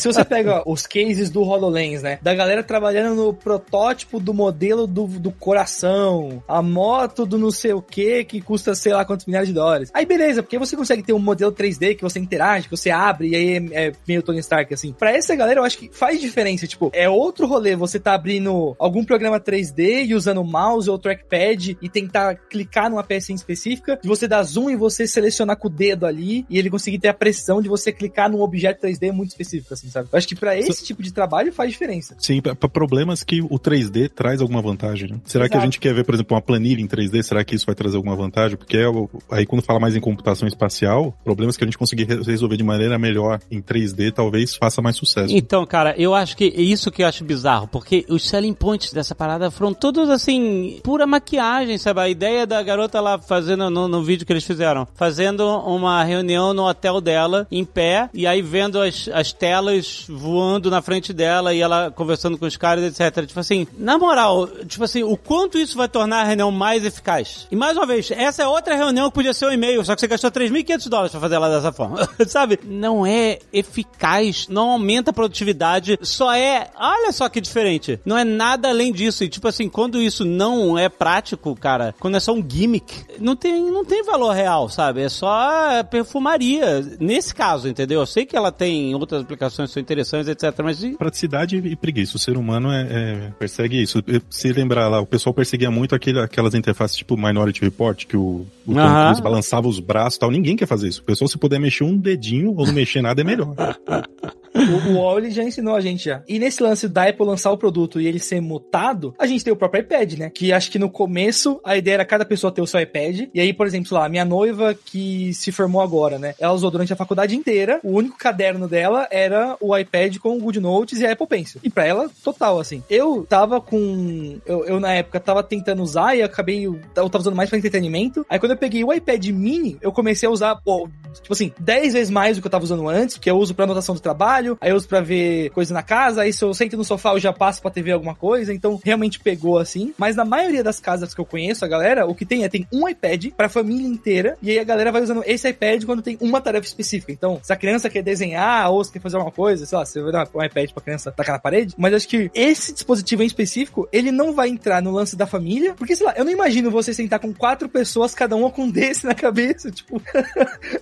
Se você pega os cases do HoloLens, né? Da galera trabalhando no protótipo do modelo do, do coração, a moto do não sei o que, que custa sei lá quantos milhares de dólares. Aí beleza, porque você consegue ter um modelo 3D que você interage, que você abre, e aí é, é meio Tony Stark, assim. Pra essa galera, eu acho que faz diferença. Tipo, é outro rolê você tá abrindo algum programa 3D e usando o mouse ou trackpad e tentar clicar numa peça específica, e você dar zoom e você selecionar com o dedo ali, e ele conseguir ter a pressão de você clicar num objeto 3D muito específico, assim, sabe? Eu acho que para esse tipo de trabalho faz diferença.
Sim, para problemas que o 3D traz alguma vantagem, né? Será Exato. que a gente quer ver, por exemplo, uma planilha em 3D? Será que isso vai trazer alguma vantagem? Porque é aí quando fala mais em computação espacial, problemas que a gente conseguir resolver de maneira melhor em 3D talvez faça mais sucesso.
Então, cara, eu acho que é isso que eu acho bizarro, porque os selling points dessa parada foram todos assim, pura maquiagem, sabe? A ideia da garota lá fazendo no, no vídeo que eles fizeram, fazendo uma reunião no hotel dela, em pé, e aí vendo as, as telas voando na frente dela e ela conversando com os caras, etc. Tipo assim, na moral, tipo assim, o quanto isso vai tornar a reunião mais eficaz? E mais uma vez, essa é outra reunião que podia ser um e-mail, só que você gastou 3.500 dólares pra fazer ela dessa forma. Sabe? Não é eficaz, não aumenta a produtividade, só é, olha só que diferente. Não é nada além disso. E tipo assim, quando isso não é prático, cara, quando é só um gimmick, não tem, não tem valor real, sabe? É só perfumaria. Nesse caso, entendeu? Eu sei que ela tem outras aplicações que são interessantes, etc. Mas.
Praticidade e preguiça. O ser humano é, é, persegue isso. Se lembrar lá, o pessoal perseguia muito aquele, aquelas interfaces tipo Minority Report, que o, o Tom Cruise balançava os braços e tal. Ninguém quer fazer isso. O pessoal, se puder mexer um dedinho ou não mexer nada, é melhor.
o, o Wally já ensinou a gente já. E nesse lance da Apple lançar o produto e ele ser mutado, a gente tem o próprio iPad, né? Que acho que no começo a ideia era cada pessoa ter o seu iPad. E aí, por exemplo, lá, minha noiva que se formou agora, né? Ela usou durante a faculdade inteira. O único caderno dela era o iPad com o Good Notes e a Apple Pencil. E pra ela, total, assim. Eu tava com. Eu, eu na época tava tentando usar e acabei. Eu tava usando mais pra entretenimento. Aí quando eu peguei o iPad mini, eu comecei a usar, pô, tipo assim, 10 vezes mais do que eu tava usando antes, porque eu uso pra anotação do trabalho aí eu uso pra ver coisa na casa, aí se eu sento no sofá eu já passo pra TV alguma coisa, então realmente pegou assim. Mas na maioria das casas que eu conheço, a galera, o que tem é tem um iPad pra família inteira, e aí a galera vai usando esse iPad quando tem uma específica. Então, se a criança quer desenhar ou se quer fazer alguma coisa, sei lá, você vai dar um iPad pra criança tacar na parede, mas acho que esse dispositivo em específico, ele não vai entrar no lance da família, porque sei lá, eu não imagino você sentar com quatro pessoas, cada uma com um desse na cabeça, tipo,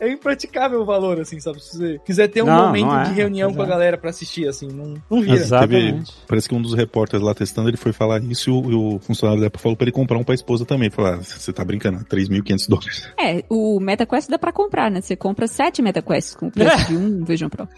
é impraticável o valor, assim, sabe? Se você quiser ter um
Não,
momento
não é.
de reunião com a galera pra assistir, assim, não, não vira.
Exatamente.
Teve- parece que um dos repórteres lá testando, ele foi falar isso e o, e o funcionário da Apple falou pra ele comprar um pra esposa também. Falou, ah, você tá brincando, 3.500 dólares.
É, o MetaQuest dá pra comprar, né? Você compra sete MetaQuests com o preço de um Vision Pro.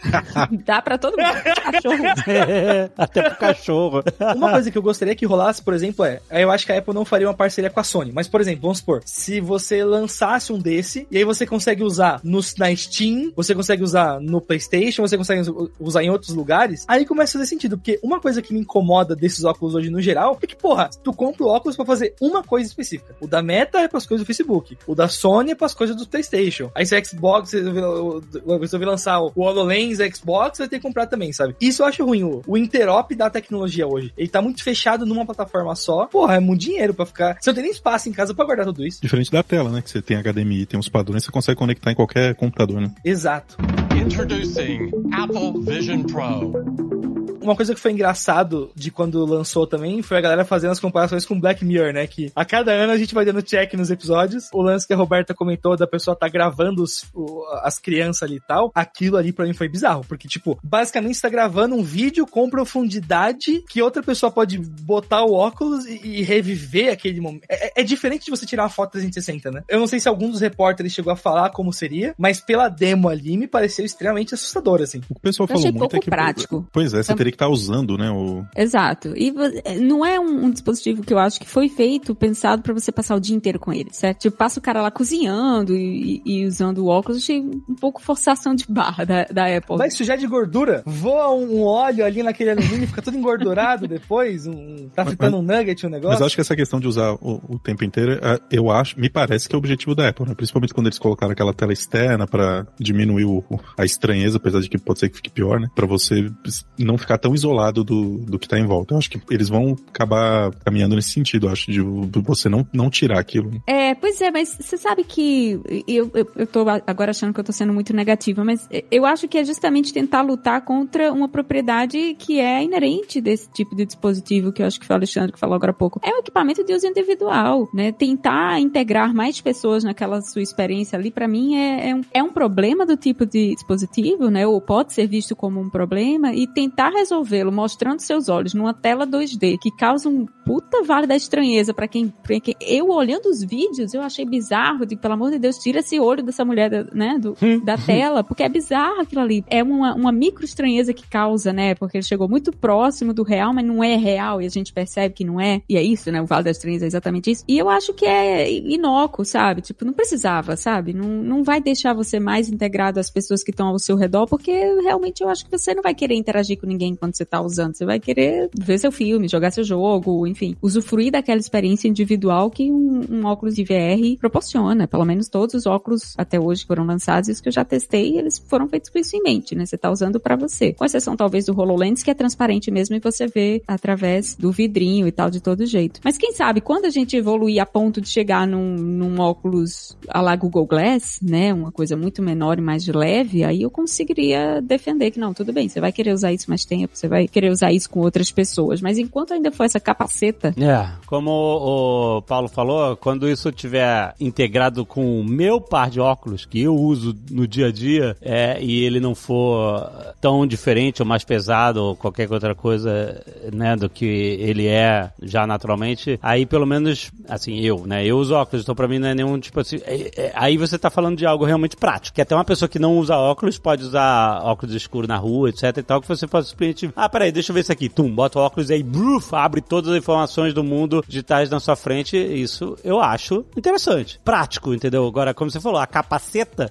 dá pra todo mundo. Cachorro.
Até pro cachorro.
Uma coisa que eu gostaria que rolasse, por exemplo, é. Eu acho que a Apple não faria uma parceria com a Sony. Mas, por exemplo, vamos supor, se você lançasse um desse, e aí você consegue usar no, na Steam, você consegue usar no PlayStation, você consegue us- usar em outros lugares, aí começa a fazer sentido. Porque uma coisa que me incomoda desses óculos hoje no geral é que, porra, tu compra o óculos pra fazer uma coisa específica. O da Meta é pras coisas do Facebook. O da Sony é pras coisas do PlayStation. Aí se o Xbox, resolver lançar o HoloLens Xbox, vai ter que comprar também, sabe? Isso eu acho ruim. O, o interop da tecnologia hoje. Ele tá muito fechado numa plataforma só. Porra, é muito dinheiro pra ficar. Você não tem nem espaço em casa pra guardar tudo isso.
Diferente da tela, né? Que você tem HDMI, tem os padrões, você consegue conectar em qualquer computador, né?
Exato.
Introducing Apple Vision Pro.
Uma coisa que foi engraçado de quando lançou também foi a galera fazendo as comparações com Black Mirror, né? Que a cada ano a gente vai dando check nos episódios. O lance que a Roberta comentou da pessoa tá gravando os- o- as crianças ali e tal. Aquilo ali pra mim foi bizarro. Porque, tipo, basicamente você tá gravando um vídeo com profundidade que outra pessoa pode botar o óculos e, e reviver aquele momento. É, é- é diferente de você tirar uma foto 360, né? Eu não sei se algum dos repórteres chegou a falar como seria, mas pela demo ali me pareceu extremamente assustador, assim.
O que o pessoal
Eu
falou muito
pouco
é que.
prático.
Pois é, você
Tam-
teria que estar usando, né? O...
Exato. E vo- não é um, um dispositivo que eu acho que foi feito, pensado pra você passar o dia inteiro com ele, certo? Tipo, passa o cara lá cozinhando e, e- usando o óculos, achei um pouco forçação de barra da, da Apple.
Vai sujar de gordura? Voa um, um óleo ali naquele alumínio, fica tudo engordurado depois? Um, tá fritando um nugget, um negócio?
Mas acho que essa questão de usar o, o tempo inteiro, é, eu acho, me parece que é o objetivo da Apple, né? Principalmente quando eles colocaram aquela tela externa pra diminuir o- a estranheza, apesar de que pode ser que fique pior, né? Pra você não ficar tão isolado do, do que tá em volta. Eu acho que eles vão acabar caminhando nesse sentido, eu acho, de você não, não tirar aquilo.
É, pois é, mas você sabe que eu, eu, eu tô agora achando que eu tô sendo muito negativa, mas eu acho que é justamente tentar lutar contra uma propriedade que é inerente desse tipo de dispositivo, que eu acho que foi o Alexandre que falou agora há pouco. É um equipamento de uso individual, né? Tentar integrar mais pessoas naquela sua experiência ali, pra mim, é, é, um, é um problema do tipo de dispositivo, né? Ou pode ser visto como um problema, e tentar resolvê-lo mostrando seus olhos numa tela 2D que causa um puta vale da estranheza pra quem, pra quem. Eu olhando os vídeos, eu achei bizarro. Digo, pelo amor de Deus, tira esse olho dessa mulher, da- né? Do, da tela, porque é bizarro aquilo ali. É uma, uma micro estranheza que causa, né? Porque ele chegou muito próximo do real, mas não é real, e a gente percebe que não é. E é isso, né? O vale da estranheza é exatamente isso. E eu acho que é inócuo, sabe? Tipo, não precisava, sabe? Não, não vai deixar você mais integrado às pessoas que estão ao seu redor, porque realmente eu acho que você não vai querer interagir com ninguém quando você tá usando. Você vai querer ver seu filme, jogar seu jogo, enfim, usufruir daquela experiência individual que um, um óculos de VR proporciona. Pelo menos todos os óculos até hoje foram lançados, e os que eu já testei, eles foram feitos com isso em mente, né? Você tá usando pra você. Com exceção talvez do HoloLens, que é transparente mesmo e você vê através do vidrinho e tal de todo jeito. Mas quem sabe, quando a gente evoluir a ponto de chegar num, num óculos a la Google Glass, né? Uma coisa muito menor e mais leve, aí eu conseguiria defender que não, tudo bem, você vai querer usar isso mais tempo, você vai querer usar isso com outras pessoas. Mas enquanto ainda for essa capaceta,
É, como o, o Paulo falou, quando isso tiver integrado com o meu par de óculos, que eu uso no dia a dia, é, e ele não for tão diferente ou mais pesado ou qualquer outra coisa, né, do que ele é já naturalmente, aí pelo menos, assim, eu, né, eu uso óculos, então pra mim não é nenhum tipo assim, é- é- aí você tá falando de algo realmente prático, que até uma pessoa que não usa óculos pode usar óculos escuros na rua, etc e tal, que você pode simplesmente, ah, peraí, deixa eu ver isso aqui, tum, bota o óculos e aí, bruf, abre todas as informações do mundo digitais na sua frente, isso eu acho interessante, prático, entendeu? Agora, como você falou, a capaceta,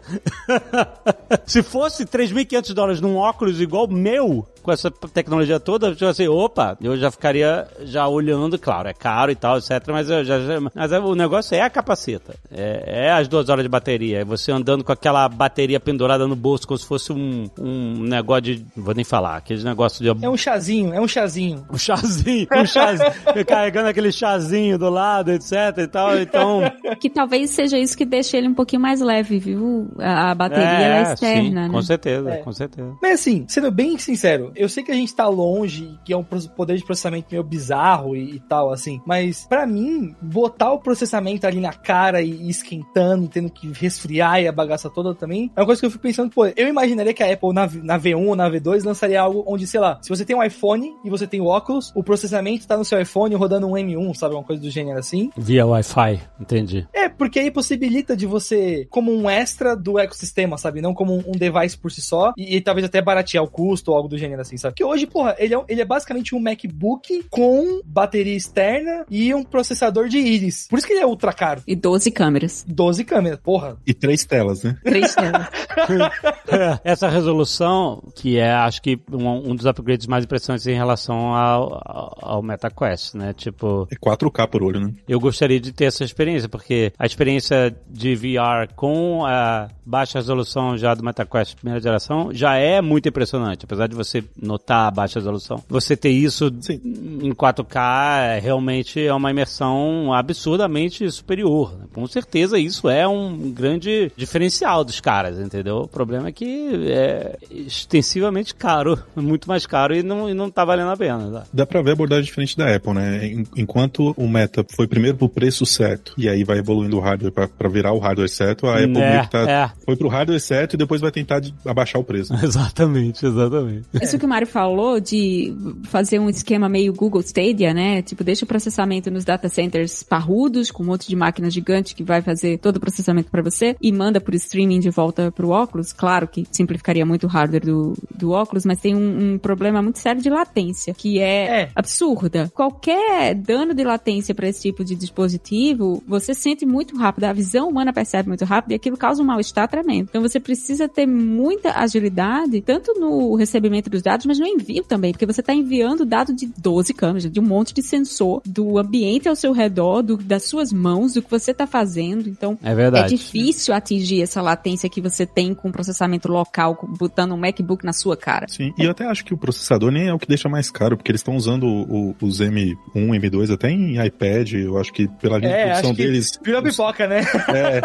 se fosse 3.500 dólares num óculos igual meu, com essa tecnologia toda, tipo assim, opa, eu já ficaria já olhando, claro, é caro e tal, etc. Mas, eu já, já- mas é- o negócio é a capaceta. É, é as duas horas de bateria. É você andando com aquela bateria pendurada no bolso, como se fosse um, um negócio de. Não vou nem falar, aqueles negócios de.
É um chazinho, é um chazinho.
Um chazinho, um chazinho, carregando aquele chazinho do lado, etc e tal. Então,
Que talvez seja isso que deixa ele um pouquinho mais leve, viu? A, a bateria ela é externa,
sim,
né?
com certeza,
É.
com certeza.
Mas assim, sendo bem sincero, eu sei que a gente tá longe, que é um poder de processamento meio bizarro e, e tal, assim, mas pra mim, botar o processamento ali na cara e, e esquentando, tendo que resfriar e a bagaça toda também, é uma coisa que eu fico pensando, pô, eu imaginaria que a Apple na, na V1 ou na V2 lançaria algo onde, sei lá, se você tem um iPhone e você tem o óculos, o processamento tá no seu iPhone rodando um M1, sabe? Uma coisa do gênero assim.
Via Wi-Fi, entendi.
É, porque aí possibilita de você, como um extra do ecossistema, sabe? Não como um, um device por si só, e, e talvez até baratear o custo ou algo do gênero assim, sabe? Que hoje, porra, ele é, um- ele é basicamente um MacBook com bateria externa e um processador de íris. Por isso que ele é ultra caro.
E 12 câmeras.
12 câmeras, porra.
E três telas, né?
Três telas.
É, Essa resolução, que é, acho que, um, um dos upgrades mais impressionantes em relação ao, ao, ao MetaQuest, né? Tipo,
É 4K por olho, né?
eu gostaria de ter essa experiência, porque a experiência de VR com a baixa resolução já do MetaQuest primeira geração já é muito impressionante, apesar de você notar a baixa resolução. Você ter isso
Sim.
em 4K é, realmente é uma imersão absurdamente superior. né? Com certeza isso é um grande diferencial dos caras, entendeu? O problema é que é extensivamente caro, muito mais caro e não, e não tá valendo a pena. Tá?
Dá pra ver a abordagem diferente da Apple, né? En- Enquanto o Meta foi primeiro pro preço certo, e aí vai evoluindo o hardware pra, pra virar o hardware certo, a Apple
É,
tá,
é.
foi pro hardware certo e depois vai tentar de- abaixar o preço.
Exatamente, exatamente.
Isso que o Mário falou de fazer um esquema meio Google Stadia, né? Tipo, deixa o processamento nos data centers parrudos, com um monte de máquina gigante que vai fazer todo o processamento para você e manda por streaming de volta pro óculos. Claro que simplificaria muito o hardware do, do óculos, mas tem um, um problema muito sério de latência, que é,
É.
absurda. Qualquer dano de latência para esse tipo de dispositivo, você sente muito rápido, a visão humana percebe muito rápido e aquilo causa um mal-estar tremendo. Então você precisa ter muita agilidade, tanto no recebimento dos dados, mas no envio também, porque você está enviando dado de 12 câmeras, de um monte de sensor, do ambiente ao seu redor, do- das suas mãos, do que você está fazendo. Então
É verdade.
é difícil atingir essa latência que você tem com processamento local, botando um MacBook na sua cara.
Sim, e eu até acho que o processador nem é o que deixa mais caro, porque eles estão usando o- o- os M1, M2 até em iPad, eu acho que pela linha de
É,
produção
acho que
deles.
virou pipoca, né?
É.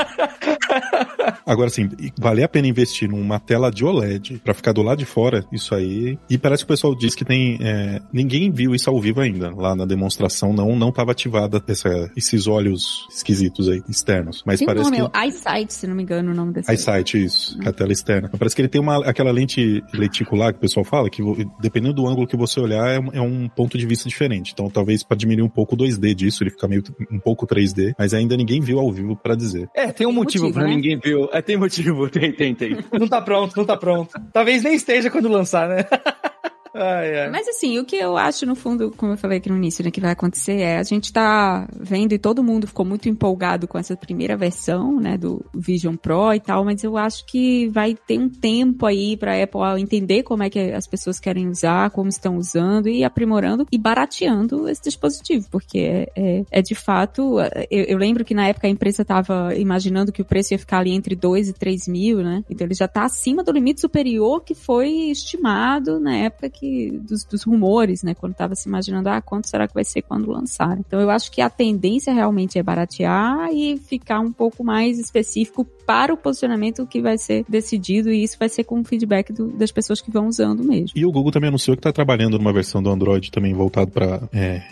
Agora, assim, vale a pena investir numa tela de OLED pra ficar do lado de fora, isso aí. E parece que o pessoal diz que tem. é, ninguém viu isso ao vivo ainda. Lá na demonstração não não tava ativada essa- esses olhos esquisitos aí, externos. Mas
Tem
parece
nome,
que.
é o iSight, se não me engano, o nome desse.
iSight, isso, que é a tela externa. Mas Parece que ele tem uma, aquela lente lenticular que o pessoal fala, que dependendo do ângulo que você olhar, é, um- é um ponto de vista diferente. Então, talvez para diminuir um pouco o 2D disso, ele fica meio um pouco 3D, mas ainda ninguém viu ao vivo pra dizer.
É, tem um motivo.
Motivo pra
né?
ninguém viu. É, tem motivo, tem, tem, tem.
Não tá pronto, não tá pronto. Talvez nem esteja quando lançar, né? ai, ai.
Mas assim, o que eu acho, no fundo, como eu falei aqui no início, né, que vai acontecer é a gente tá vendo e todo mundo ficou muito empolgado com essa primeira versão, né, do Vision Pro e tal, mas eu acho que vai ter um tempo aí pra Apple entender como é que as pessoas querem usar, como estão usando e aprimorando e barateando esse dispositivo, porque é, é, é de fato, eu, eu lembro que na época a empresa tava imaginando que o preço ia ficar ali entre 2 e 3 mil, né, então ele já tá acima do limite superior que foi estimado na época que dos, dos rumores, né? Quando tava se imaginando, ah, quanto será que vai ser quando lançar? Então eu acho que a tendência realmente é baratear e ficar um pouco mais específico para o posicionamento que vai ser decidido e isso vai ser com o feedback do- das pessoas que vão usando mesmo.
E o Google também anunciou que está trabalhando numa versão do Android também voltado para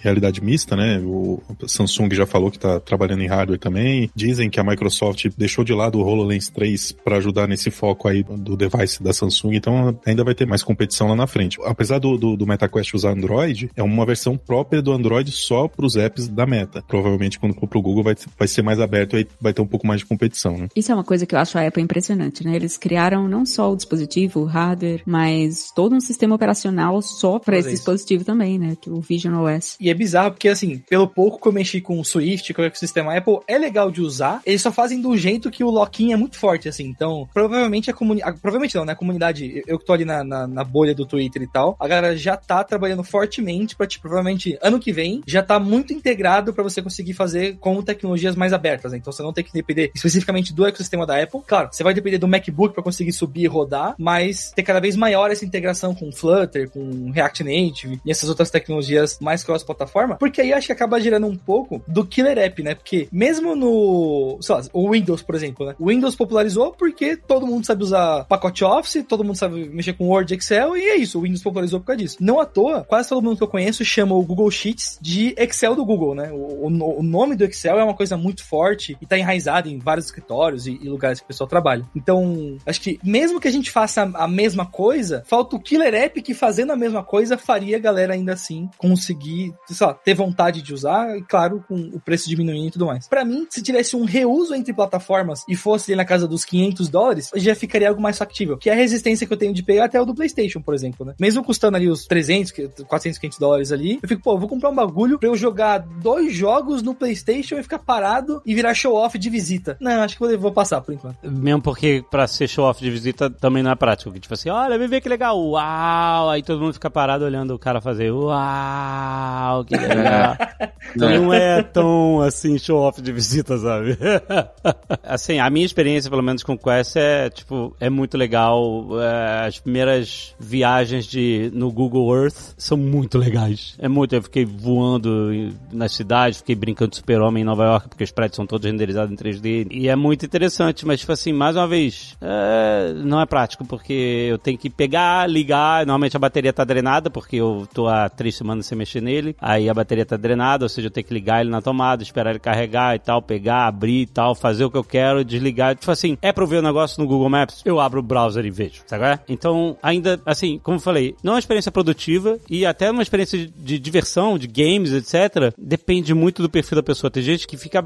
realidade mista, né? O Samsung já falou que está trabalhando em hardware também. Dizem que a Microsoft deixou de lado o HoloLens 3 para ajudar nesse foco aí do device da Samsung, então ainda vai ter mais competição lá na frente. Apesar do, do, do MetaQuest usar Android, é uma versão própria do Android só para os apps da Meta. Provavelmente quando for pro Google vai, vai ser mais aberto e vai ter um pouco mais de competição, né?
Isso é uma coisa que eu acho a Apple impressionante, né? Eles criaram não só o dispositivo, o hardware, mas todo um sistema operacional só para esse
isso.
dispositivo também, né? Que é o Vision OS.
E é bizarro porque, assim, pelo pouco que eu mexi com o Swift, com o ecossistema Apple, é legal de usar. Eles só fazem do jeito que o lock-in é muito forte, assim. Então, provavelmente a comunidade. Provavelmente não, né? A comunidade. Eu eu que tô ali na, na, na bolha do Twitter e tal. A galera já tá trabalhando fortemente para tipo, provavelmente ano que vem já tá muito integrado para você conseguir fazer com tecnologias mais abertas, né? Então você não tem que depender especificamente do ecossistema da Apple. Claro, você vai depender do MacBook para conseguir subir e rodar, mas ter cada vez maior essa integração com Flutter, com React Native e essas outras tecnologias mais cross-plataforma, porque aí acho que acaba gerando um pouco do killer app, né? Porque mesmo no, sei lá, o Windows, por exemplo, né? O Windows popularizou porque todo mundo sabe usar pacote Office, todo mundo sabe mexer com Word, Excel, e é isso, o Windows popularizou por causa disso. Não à toa, quase todo mundo que eu conheço chama o Google Sheets de Excel do Google, né? O, o, o nome do Excel é uma coisa muito forte e tá enraizado em vários escritórios e, e, lugares que o pessoal trabalha. Então, acho que mesmo que a gente faça a, a mesma coisa, falta o killer app que fazendo a mesma coisa faria a galera ainda assim conseguir, sei lá, ter vontade de usar e, claro, com o preço diminuindo e tudo mais. Para mim, se tivesse um reuso entre plataformas e fosse na casa dos 500 dólares, já ficaria algo mais factível, que é a resistência que eu tenho de pegar até o do PlayStation, por exemplo, né? Mesmo custando ali os 300, 400, 500 dólares ali, eu fico, pô, eu vou comprar um bagulho pra eu jogar dois jogos no PlayStation e ficar parado e virar show-off de visita. Não, acho que eu vou passar por enquanto.
Mesmo porque pra ser show-off de visita também não é prático. Tipo assim, olha, vem ver que legal, uau! Aí todo mundo fica parado olhando o cara fazer, uau, que legal. não é tão assim show-off de visita, sabe? assim, a minha experiência, pelo menos com o Quest, é, tipo, é muito legal. É, as primeiras viagens de, no Google Earth são muito legais. É muito, eu fiquei voando na cidade, fiquei brincando de super-homem em Nova York, porque os prédios são todos renderizados em 3D. E é muito interessante, mas, tipo assim, mais uma vez, é, não é prático, porque eu tenho que pegar, ligar, normalmente a bateria tá drenada, porque eu tô há três semanas sem mexer nele, aí a bateria tá drenada, ou seja, eu tenho que ligar ele na tomada, esperar ele carregar e tal, pegar, abrir e tal, fazer o que eu quero, desligar. Tipo assim, é pra eu ver o negócio no Google Maps, eu abro o browser e vejo, sabe? Então, ainda, assim, como eu falei, não é uma experiência produtiva e até uma experiência de, diversão, de games, etc., depende muito do perfil da pessoa. Tem gente que fica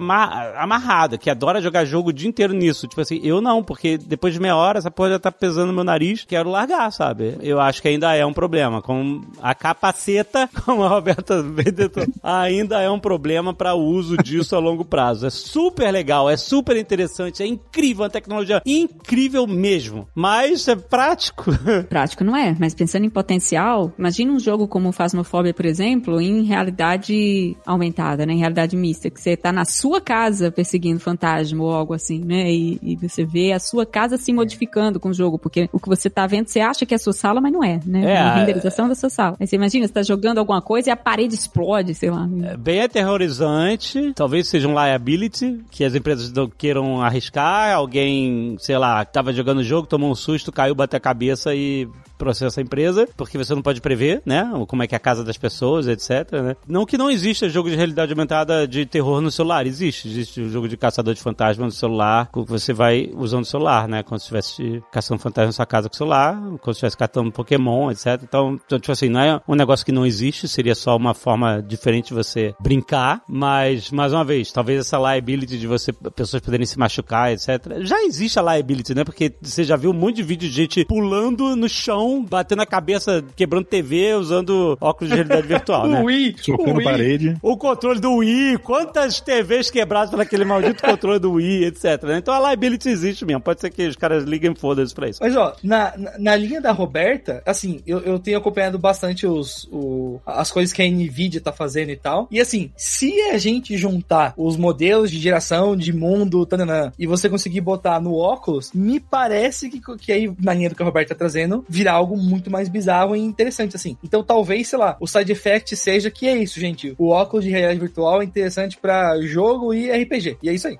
amarrada, que adora jogar jogo o dia inteiro nisso. Tipo assim, eu não, porque depois de meia hora essa porra já tá pesando no meu nariz, quero largar, sabe? Eu acho que ainda é um problema. Com a capaceta, como a Roberta Benedetto, ainda é um problema para o uso disso a longo prazo. É super legal, é super interessante, é incrível, uma tecnologia incrível mesmo. Mas é prático.
Prático não é, mas pensando em potencial, imagina um jogo como Phasmophobia, por exemplo, em realidade aumentada, né? Em realidade mista, que você tá na sua casa perseguindo fantasma ou algo assim, né? E, e você vê a sua casa se modificando com o jogo, porque o que você tá vendo, você acha que é a sua sala, mas não é, né? É, a renderização da sua sala. Aí você imagina, você tá jogando alguma coisa e a parede explode, sei lá.
É bem aterrorizante, talvez seja um liability, que as empresas não queiram arriscar, alguém, sei lá, tava jogando o jogo, tomou um susto, caiu, bateu a cabeça e processa a empresa, porque você não pode prever, né? Como é que é a casa das pessoas, etc, né? Não que não exista jogo de realidade aumentada de terror no celular, existe. Existe o jogo de caçador de fantasma no celular, que você vai usando o celular, né? Quando estivesse caçando fantasma na sua casa com o celular, quando estivesse catando Pokémon, etc. Então, então, tipo assim, não é um negócio que não existe, seria só uma forma diferente de você brincar, mas, mais uma vez, talvez essa liability de você, pessoas poderem se machucar, etc. Já existe a liability, né? Porque você já viu um monte de vídeo de gente pulando no chão batendo a cabeça, quebrando TV, usando óculos de realidade virtual, né?
o Wii, Socando o parede.
O controle do Wii, quantas TVs quebradas pelaquele maldito controle do Wii, etc. Né? Então a liability existe mesmo. Pode ser que os caras liguem foda-se pra isso.
Mas ó, na, na, na, linha da Roberta, assim, eu, eu tenho acompanhado bastante os, o, as coisas que a Nvidia tá fazendo e tal. E assim, se a gente juntar os modelos de geração, de mundo, tananã, e você conseguir botar no óculos, me parece que, que aí, na linha do que a Roberta tá trazendo, virar algo muito mais bizarro e interessante, assim. Então talvez, sei lá, o side effect seja que é isso, gente. O óculos de realidade virtual é interessante para jogo e RPG. E é isso aí.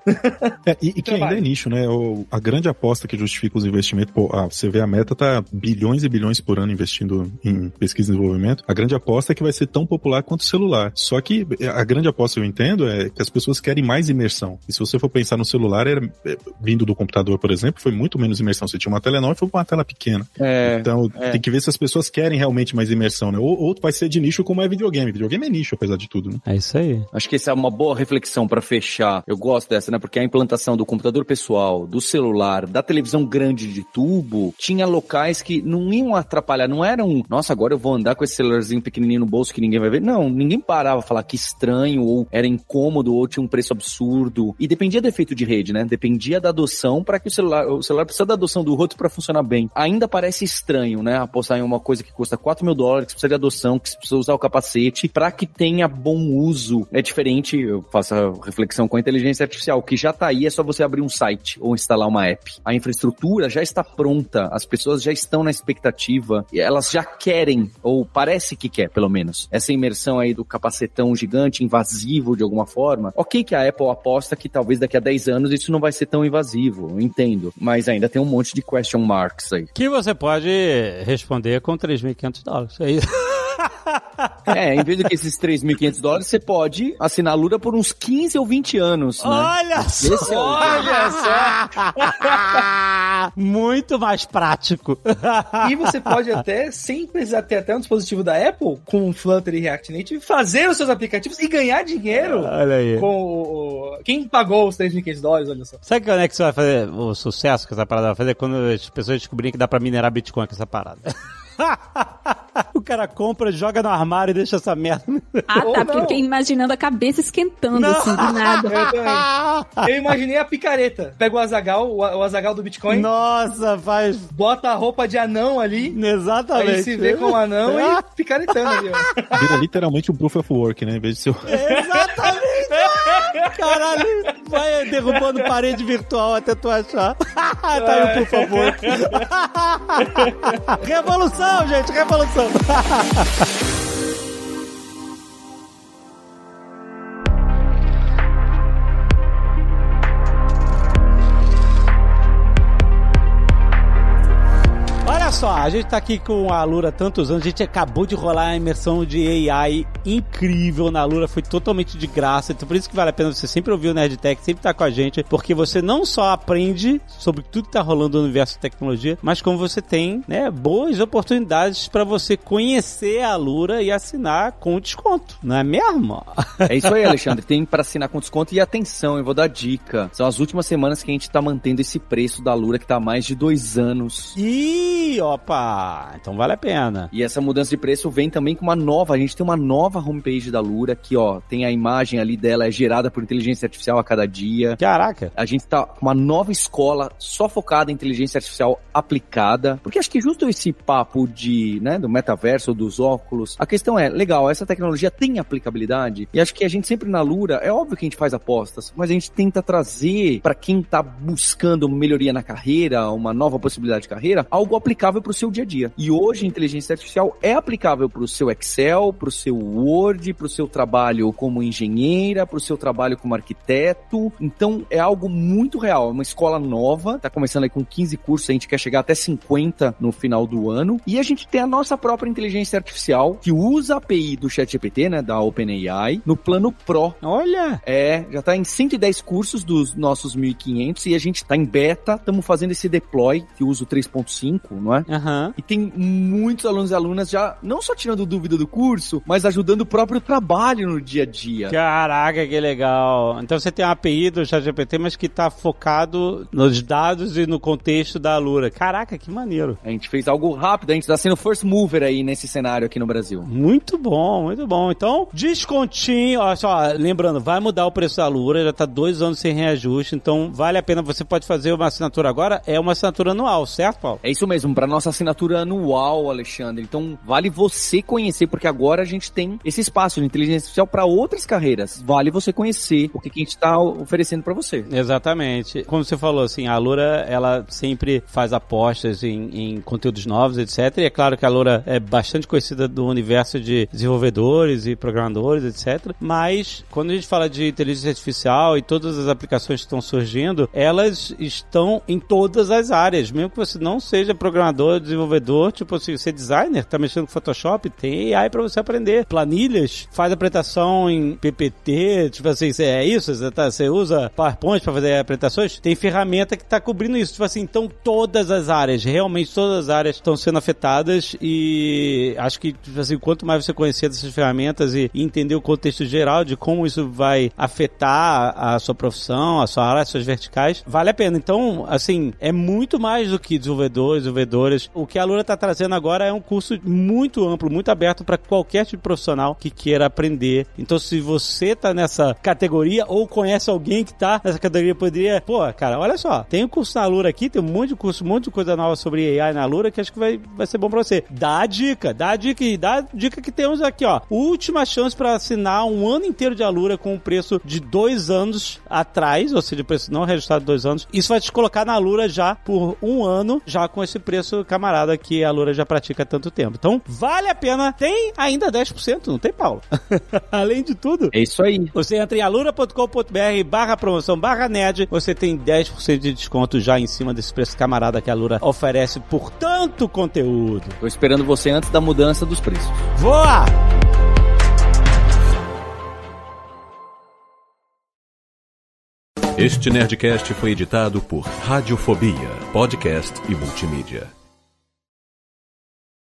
é, e, e que ainda é nicho, né? O, a grande aposta que justifica os investimentos, pô, ah, você vê a meta tá bilhões e bilhões por ano investindo em pesquisa e desenvolvimento. A grande aposta é que vai ser tão popular quanto o celular. Só que a grande aposta eu entendo é que as pessoas querem mais imersão. E se você for pensar no celular, era, é, vindo do computador, por exemplo, foi muito menos imersão. Você tinha uma tela enorme e foi com uma tela pequena. É, então, é. tem que ver se as pessoas querem realmente mais imersão, né? Ou, ou vai ser de nicho como é videogame. Videogame é nicho, apesar de tudo, né?
É isso aí.
Acho que essa é uma boa reflexão para fechar. Eu gosto dessa, né? Porque a implantação do computador pessoal, do celular, da televisão grande de tubo, tinha locais que não iam atrapalhar, não eram, nossa, agora eu vou andar com esse celularzinho pequenininho no bolso que ninguém vai ver. Não, ninguém parava falar que estranho, ou era incômodo, ou tinha um preço absurdo. E dependia do efeito de rede, né? Dependia da adoção para que o celular, o celular precisa da adoção do outro para funcionar bem. Ainda parece estranho né? Apostar em uma coisa que custa 4 mil dólares, que precisa de adoção, que precisa usar o capacete, para que tenha bom uso. É diferente, eu faço a reflexão com a inteligência artificial, que já tá aí, é só você abrir um site ou instalar uma app. A infraestrutura já está pronta, as pessoas já estão na expectativa, elas já querem, ou parece que quer, pelo menos, essa imersão aí do capacetão gigante, invasivo de alguma forma. Ok que a Apple aposta que talvez daqui a 10 anos isso não vai ser tão invasivo, entendo. Mas ainda tem um monte de question marks aí.
Que você pode responder com 3.500 dólares. É isso.
É, em vez do que esses 3.500 dólares, você pode assinar a Lura por uns 15 ou 20 anos, né?
Olha só!
Esse é o-
Olha só! Muito mais prático.
E você pode até, sem precisar ter até um dispositivo da Apple, com Flutter e React Native, fazer os seus aplicativos e ganhar dinheiro
Olha aí.
com o... o- Quem pagou os 3.500 dólares, olha só.
Sabe quando é que você vai fazer o sucesso que essa parada vai fazer? Quando as pessoas descobrirem que dá pra minerar Bitcoin com essa parada. o cara compra, joga no armário e deixa essa merda.
Ah, tá, porque eu
não.
fiquei imaginando a cabeça esquentando, assim, do nada.
Eu também. Eu imaginei a picareta. Pega o Azagal, o o Azagal do Bitcoin,
Nossa, faz.
bota a roupa de anão ali,
Exatamente.
aí se vê como anão e picaretando ali, ó.
Vira literalmente um proof of work, né? Em vez de ser. o-
Exatamente! Caralho, vai derrubando parede virtual até tu achar. tá aí, por favor. revolução, gente, revolução. só, a gente tá aqui com a Lura há tantos anos, a gente acabou de rolar a imersão de AI incrível na Lura, foi totalmente de graça, então por isso que vale a pena você sempre ouvir o Nerdtech, sempre estar com a gente, porque você não só aprende sobre tudo que tá rolando no universo de tecnologia, mas como você tem, né, boas oportunidades para você conhecer a Lura e assinar com desconto, não é mesmo?
É isso aí, Alexandre. Tem para assinar com desconto. E atenção, eu vou dar dica. São as últimas semanas que a gente tá mantendo esse preço da Lura, que tá há mais de dois anos.
Ih, opa, então vale a pena.
E essa mudança de preço vem também com uma nova. A gente tem uma nova homepage da Lura, que ó, tem a imagem ali dela, é gerada por inteligência artificial a cada dia.
Caraca.
A gente tá com uma nova escola só focada em inteligência artificial aplicada. Porque acho que justo esse papo de, né, do metaverso, dos óculos, a questão é, legal, essa tecnologia tem aplicabilidade. E acho que a gente sempre na Lura, é óbvio que a gente faz apostas, mas a gente tenta trazer para quem tá buscando melhoria na carreira, uma nova possibilidade de carreira, algo aplicável para o seu dia a dia. E hoje a inteligência artificial é aplicável para o seu Excel, para o seu Word, para o seu trabalho como engenheira, para o seu trabalho como arquiteto. Então é algo muito real, é uma escola nova, tá começando aí com 15 cursos, a gente quer chegar até 50 no final do ano. E a gente tem a nossa própria inteligência artificial que usa a API do ChatGPT, né, da OpenAI, no plano Pro.
Olha.
É, já tá em 110 cursos dos nossos 1500 e a gente tá em beta, estamos fazendo esse deploy que usa o 3.5, não é?
Aham.
E tem muitos alunos e alunas já não só tirando dúvida do curso, mas ajudando o próprio trabalho no dia a dia.
Caraca, que legal. Então você tem uma API do ChatGPT, mas que tá focado nos dados e no contexto da Alura. Caraca, que maneiro.
A gente fez algo rápido, a gente tá sendo first mover aí nesse cenário aqui no Brasil.
Muito bom, muito bom. Então, descontinho, olha só, lembrando, vai mudar o preço da Alura, já tá dois anos sem reajuste, então vale a pena, você pode fazer uma assinatura agora, é uma assinatura anual, certo, Paulo?
É isso mesmo, para nossa assinatura anual, Alexandre. Então, vale você conhecer, porque agora a gente tem esse espaço de inteligência artificial para outras carreiras. Vale você conhecer o que a gente está oferecendo para você.
Exatamente. Como você falou, assim, a Alura, ela sempre faz apostas em, em conteúdos novos, etc. E é claro que a Alura é bastante conhecida do universo de desenvolvedores e programadores, etc. Mas, quando a gente fala de inteligência artificial e todas as aplicações que estão surgindo, elas estão em todas as áreas. Mesmo que você não seja programador, desenvolvedor, tipo assim, você é designer, tá mexendo com Photoshop, tem AI para você aprender. Planilhas, faz apresentação em PPT, tipo assim, é isso? Você, tá, você usa PowerPoint para fazer apresentações? Tem ferramenta que tá cobrindo isso. Tipo assim, então todas as áreas, realmente todas as áreas estão sendo afetadas e acho que, tipo assim, quanto mais você conhecer dessas ferramentas e entender o contexto geral de como isso vai afetar a sua profissão, a sua área, as suas verticais, vale a pena. Então, assim, é muito mais do que desenvolvedores, desenvolvedoras O que a Alura está trazendo agora é um curso muito amplo, muito aberto para qualquer tipo de profissional que queira aprender. Então, se você tá nessa categoria ou conhece alguém que tá nessa categoria, poderia, pô, cara, olha só, tem um curso na Alura aqui, tem um monte de curso, um monte de coisa nova sobre AI na Alura que acho que vai, vai ser bom para você. Dá a dica, dá a dica e dá a dica que temos aqui, ó. Última chance para assinar um ano inteiro de Alura com o preço de dois anos atrás, ou seja, preço não registrado de dois anos. Isso vai te colocar na Alura já por um ano, já com esse preço camarada que a Alura já pratica há tanto tempo. Então, vale a pena. Tem ainda 10%, não tem, Paulo? Além de tudo,
É isso aí.
você entra em alura.com.br barra promoção barra nerd, você tem 10% de desconto já em cima desse preço camarada que a Alura oferece por tanto conteúdo.
Tô esperando você antes da mudança dos preços.
Voa!
Este Nerdcast foi editado por Radiofobia, podcast e multimídia.